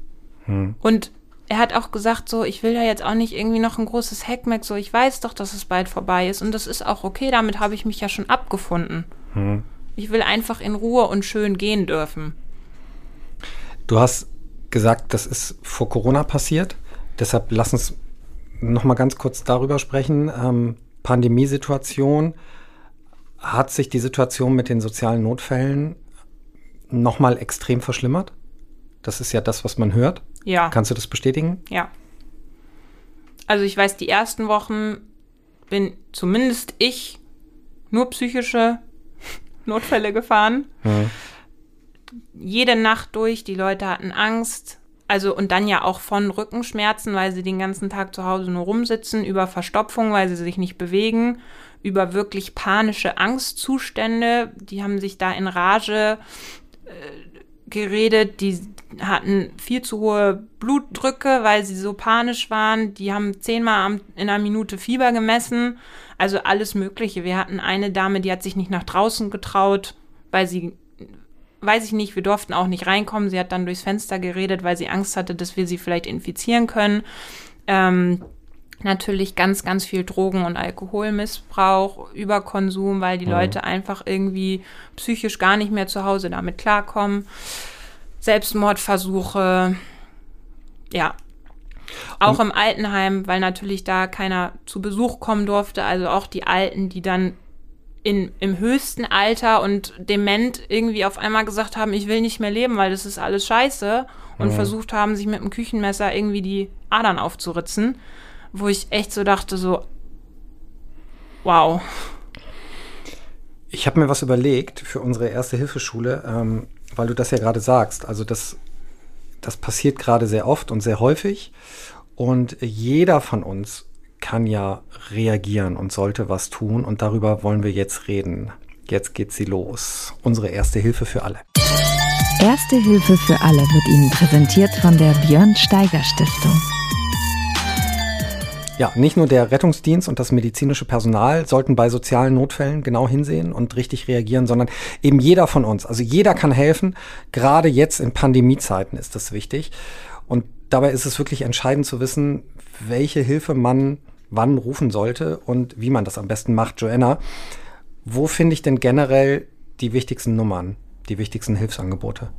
Hm. Und er hat auch gesagt, so, ich will ja jetzt auch nicht irgendwie noch ein großes Hackmack, so, ich weiß doch, dass es bald vorbei ist und das ist auch okay, damit habe ich mich ja schon abgefunden. Hm. Ich will einfach in Ruhe und schön gehen dürfen. Du hast gesagt, das ist vor Corona passiert. Deshalb lass uns noch mal ganz kurz darüber sprechen. Ähm, Pandemiesituation. Hat sich die Situation mit den sozialen Notfällen noch mal extrem verschlimmert? Das ist ja das, was man hört. Ja. Kannst du das bestätigen? Ja. Also ich weiß, die ersten Wochen bin zumindest ich nur psychische Notfälle gefahren. Ja. Jede Nacht durch, die Leute hatten Angst. Also und dann ja auch von Rückenschmerzen, weil sie den ganzen Tag zu Hause nur rumsitzen, über Verstopfung, weil sie sich nicht bewegen, über wirklich panische Angstzustände. Die haben sich da in Rage geredet, die hatten viel zu hohe Blutdrücke, weil sie so panisch waren. Die haben zehnmal in einer Minute Fieber gemessen. Also alles Mögliche. Wir hatten eine Dame, die hat sich nicht nach draußen getraut, weil sie, weiß ich nicht, wir durften auch nicht reinkommen. Sie hat dann durchs Fenster geredet, weil sie Angst hatte, dass wir sie vielleicht infizieren können. Ähm, natürlich ganz, ganz viel Drogen- und Alkoholmissbrauch, Überkonsum, weil die Mhm. Leute einfach irgendwie psychisch gar nicht mehr zu Hause damit klarkommen. Selbstmordversuche, ja. Auch im Altenheim, weil natürlich da keiner zu Besuch kommen durfte. Also auch die Alten, die dann in, im höchsten Alter und dement irgendwie auf einmal gesagt haben, ich will nicht mehr leben, weil das ist alles scheiße. Und Mhm. versucht haben, sich mit dem Küchenmesser irgendwie die Adern aufzuritzen. Wo ich echt so dachte, so, wow. Ich habe mir was überlegt für unsere erste Hilfeschule, ähm, weil du das ja gerade sagst. Also das, das passiert gerade sehr oft und sehr häufig. Und jeder von uns kann ja reagieren und sollte was tun. Und darüber wollen wir jetzt reden. Jetzt geht sie los. Unsere erste Hilfe für alle. Erste Hilfe für alle wird Ihnen präsentiert von der Björn Steiger Stiftung. Ja, nicht nur der Rettungsdienst und das medizinische Personal sollten bei sozialen Notfällen genau hinsehen und richtig reagieren, sondern eben jeder von uns. Also jeder kann helfen. Gerade jetzt in Pandemiezeiten ist das wichtig. Und dabei ist es wirklich entscheidend zu wissen, welche Hilfe man wann rufen sollte und wie man das am besten macht. Joanna, wo finde ich denn generell die wichtigsten Nummern, die wichtigsten Hilfsangebote?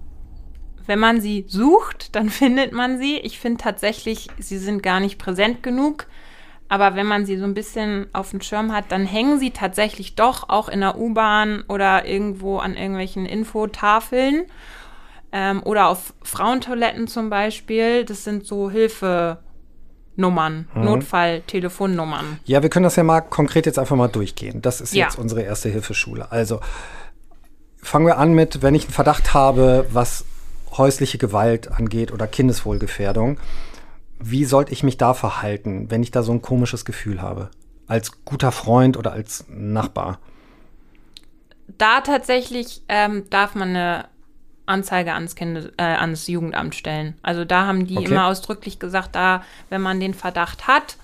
Wenn man sie sucht, dann findet man sie. Ich finde tatsächlich, sie sind gar nicht präsent genug. Aber wenn man sie so ein bisschen auf dem Schirm hat, dann hängen sie tatsächlich doch auch in der U-Bahn oder irgendwo an irgendwelchen Infotafeln. Ähm, oder auf Frauentoiletten zum Beispiel. Das sind so Hilfenummern, Mhm. Notfall-Telefonnummern. Ja, wir können das ja mal konkret jetzt einfach mal durchgehen. Das ist Ja. jetzt unsere erste Hilfeschule. Also fangen wir an mit, wenn ich einen Verdacht habe, was häusliche Gewalt angeht oder Kindeswohlgefährdung. Wie sollte ich mich da verhalten, wenn ich da so ein komisches Gefühl habe? Als guter Freund oder als Nachbar? Da tatsächlich ähm, darf man eine Anzeige ans, Kindes äh, ans Jugendamt stellen. Also da haben die Okay. immer ausdrücklich gesagt, da, wenn man den Verdacht hat,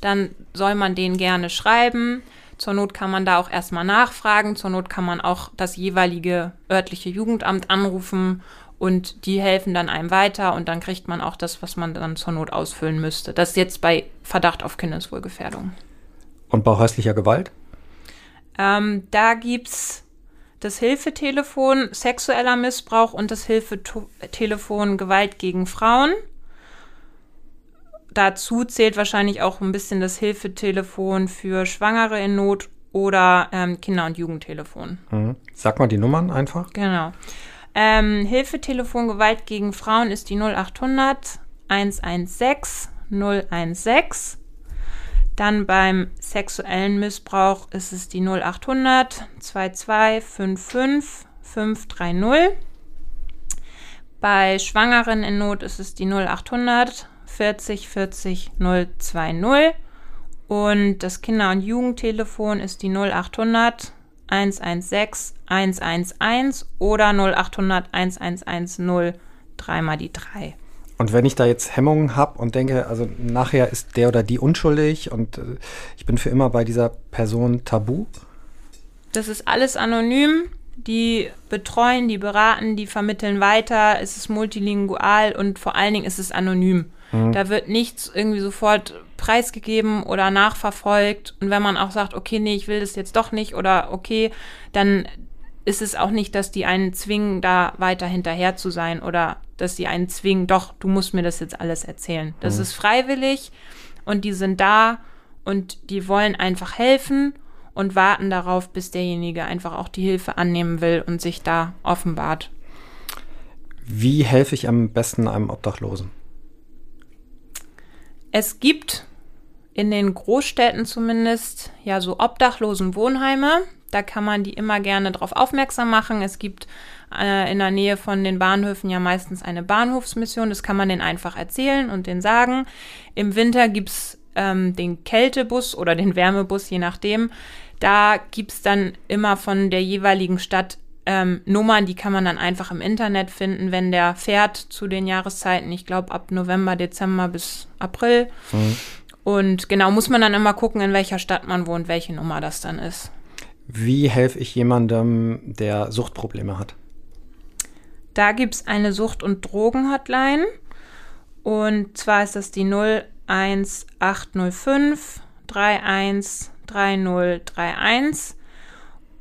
dann soll man den gerne schreiben. Zur Not kann man da auch erstmal nachfragen. Zur Not kann man auch das jeweilige örtliche Jugendamt anrufen und die helfen dann einem weiter und dann kriegt man auch das, was man dann zur Not ausfüllen müsste. Das ist jetzt bei Verdacht auf Kindeswohlgefährdung. Und bei häuslicher Gewalt? Ähm, da gibt's das Hilfetelefon sexueller Missbrauch und das Hilfetelefon Gewalt gegen Frauen. Dazu zählt wahrscheinlich auch ein bisschen das Hilfetelefon für Schwangere in Not oder ähm, Kinder- und Jugendtelefon. Mhm. Sag mal die Nummern einfach. Genau. Ähm, Hilfetelefon Gewalt gegen Frauen ist die 0800 116 016. Dann beim sexuellen Missbrauch ist es die 0800 2255 530. Bei Schwangeren in Not ist es die 0800 40 40 020. Und das Kinder- und Jugendtelefon ist die 0800 116 111 oder 0800 1110 dreimal die 3. Und wenn ich da jetzt Hemmungen habe und denke, also nachher ist der oder die unschuldig und äh, ich bin für immer bei dieser Person tabu? Das ist alles anonym. Die betreuen, die beraten, die vermitteln weiter. Es ist multilingual und vor allen Dingen ist es anonym. Mhm. Da wird nichts irgendwie sofort preisgegeben oder nachverfolgt. Und wenn man auch sagt, okay, nee, ich will das jetzt doch nicht oder okay, dann ist es auch nicht, dass die einen zwingen, da weiter hinterher zu sein oder dass die einen zwingen, doch, du musst mir das jetzt alles erzählen. Das mhm. ist freiwillig und die sind da und die wollen einfach helfen und warten darauf, bis derjenige einfach auch die Hilfe annehmen will und sich da offenbart. Wie helfe ich am besten einem Obdachlosen? Es gibt in den Großstädten zumindest ja so obdachlosen Wohnheime. Da kann man die immer gerne darauf aufmerksam machen. Es gibt äh, in der Nähe von den Bahnhöfen ja meistens eine Bahnhofsmission. Das kann man denen einfach erzählen und denen sagen. Im Winter gibt's ähm, den Kältebus oder den Wärmebus, je nachdem. Da gibt's dann immer von der jeweiligen Stadt ähm, Nummern, die kann man dann einfach im Internet finden, wenn der fährt zu den Jahreszeiten. Ich glaube ab November, Dezember bis April. Mhm. Und genau muss man dann immer gucken, in welcher Stadt man wohnt, welche Nummer das dann ist. Wie helfe ich jemandem, der Suchtprobleme hat? Da gibt es eine Sucht- und Drogen-Hotline. Und zwar ist das die 01805 313031.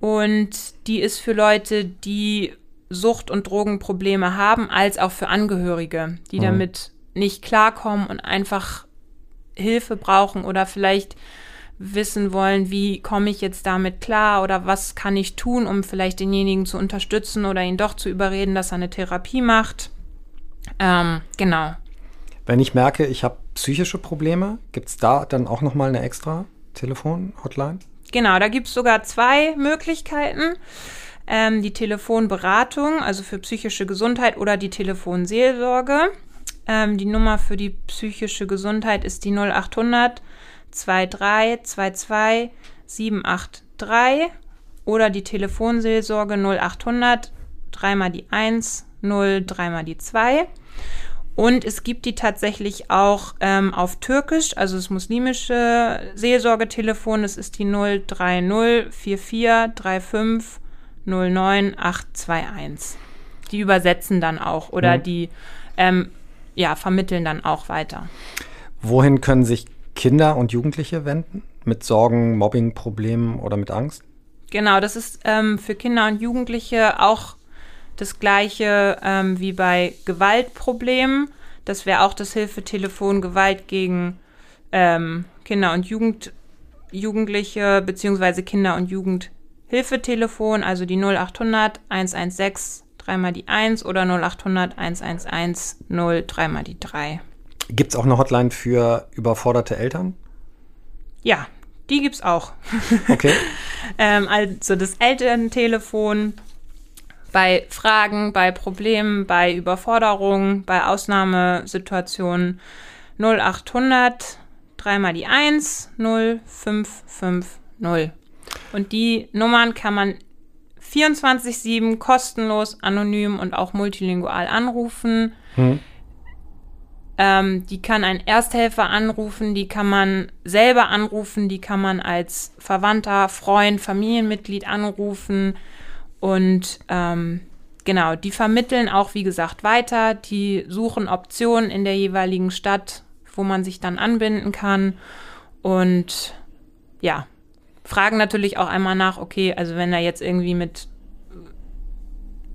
Und die ist für Leute, die Sucht- und Drogenprobleme haben, als auch für Angehörige, die mhm. damit nicht klarkommen und einfach Hilfe brauchen oder vielleicht wissen wollen, wie komme ich jetzt damit klar oder was kann ich tun, um vielleicht denjenigen zu unterstützen oder ihn doch zu überreden, dass er eine Therapie macht. Ähm, genau. Wenn ich merke, ich habe psychische Probleme, gibt es da dann auch nochmal eine extra Telefon-Hotline? Genau, da gibt es sogar zwei Möglichkeiten. Ähm, die Telefonberatung, also für psychische Gesundheit oder die Telefonseelsorge. Ähm, die Nummer für die psychische Gesundheit ist die 0800 2322 783 oder die Telefonseelsorge 0800 dreimal die 1 0 dreimal die 2. Und es gibt die tatsächlich auch ähm, auf Türkisch, also das muslimische Seelsorgetelefon, das ist die 030 44 35 09 821. Die übersetzen dann auch oder mhm. die ähm, ja, vermitteln dann auch weiter. Wohin können sich Kinder und Jugendliche wenden? Mit Sorgen, Mobbing-Problemen oder mit Angst? Genau, das ist ähm, für Kinder und Jugendliche auch das gleiche ähm, wie bei Gewaltproblemen. Das wäre auch das Hilfetelefon Gewalt gegen ähm, Kinder und Jugend, Jugendliche beziehungsweise Kinder- und Jugendhilfetelefon, also die 0800 116 dreimal die 1 oder 0800 111 0 dreimal die 3. Gibt es auch eine Hotline für überforderte Eltern? Ja, die gibt es auch. Okay. ähm, also das Elterntelefon bei Fragen, bei Problemen, bei Überforderungen, bei Ausnahmesituationen 0800 dreimal die 1 0550. Und die Nummern kann man 24-7 kostenlos, anonym und auch multilingual anrufen. Hm. Ähm, die kann ein Ersthelfer anrufen, die kann man selber anrufen, die kann man als Verwandter, Freund, Familienmitglied anrufen. Und ähm, genau, die vermitteln auch, wie gesagt, weiter. Die suchen Optionen in der jeweiligen Stadt, wo man sich dann anbinden kann. Und ja, fragen natürlich auch einmal nach, okay, also wenn er jetzt irgendwie mit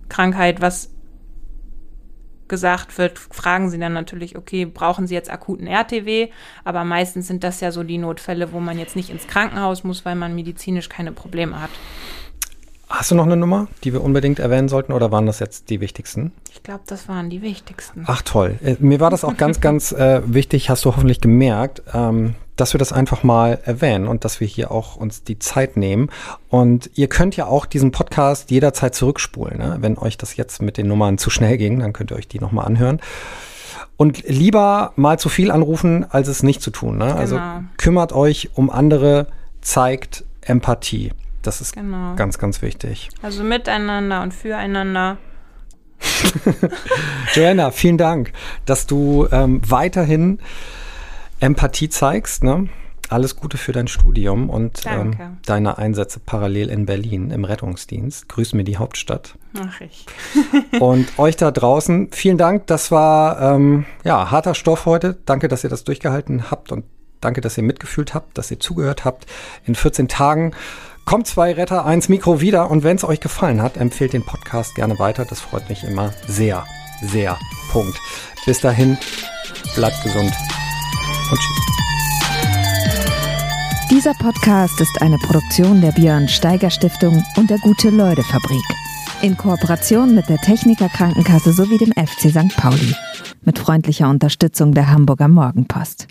Krankheit was gesagt wird, fragen sie dann natürlich, okay, brauchen sie jetzt akuten RTW? Aber meistens sind das ja so die Notfälle, wo man jetzt nicht ins Krankenhaus muss, weil man medizinisch keine Probleme hat. Hast du noch eine Nummer, die wir unbedingt erwähnen sollten oder waren das jetzt die wichtigsten? Ich glaube, das waren die wichtigsten. Ach toll. Äh, mir war das auch ganz, ganz äh, wichtig, hast du hoffentlich gemerkt, ähm, dass wir das einfach mal erwähnen und dass wir hier auch uns die Zeit nehmen. Und ihr könnt ja auch diesen Podcast jederzeit zurückspulen. Ne? Wenn euch das jetzt mit den Nummern zu schnell ging, dann könnt ihr euch die nochmal anhören. Und lieber mal zu viel anrufen, als es nicht zu tun. Ne? Also genau. Also kümmert euch um andere, zeigt Empathie. Das ist genau. ganz, ganz wichtig. Also miteinander und füreinander. Joanna, vielen Dank, dass du ähm, weiterhin Empathie zeigst. Ne? Alles Gute für dein Studium und ähm, deine Einsätze parallel in Berlin im Rettungsdienst. Grüß mir die Hauptstadt. Mach ich. und euch da draußen, vielen Dank. Das war ähm, ja harter Stoff heute. Danke, dass ihr das durchgehalten habt und danke, dass ihr mitgefühlt habt, dass ihr zugehört habt. In 14 Tagen kommt zwei Retter, eins Mikro wieder. Und wenn es euch gefallen hat, empfehlt den Podcast gerne weiter. Das freut mich immer sehr, sehr. Punkt. Bis dahin, bleibt gesund und. Dieser Podcast ist eine Produktion der Björn Steiger Stiftung und der Gute-Leute Fabrik. In Kooperation mit der Techniker Krankenkasse sowie dem FC St. Pauli. Mit freundlicher Unterstützung der Hamburger Morgenpost.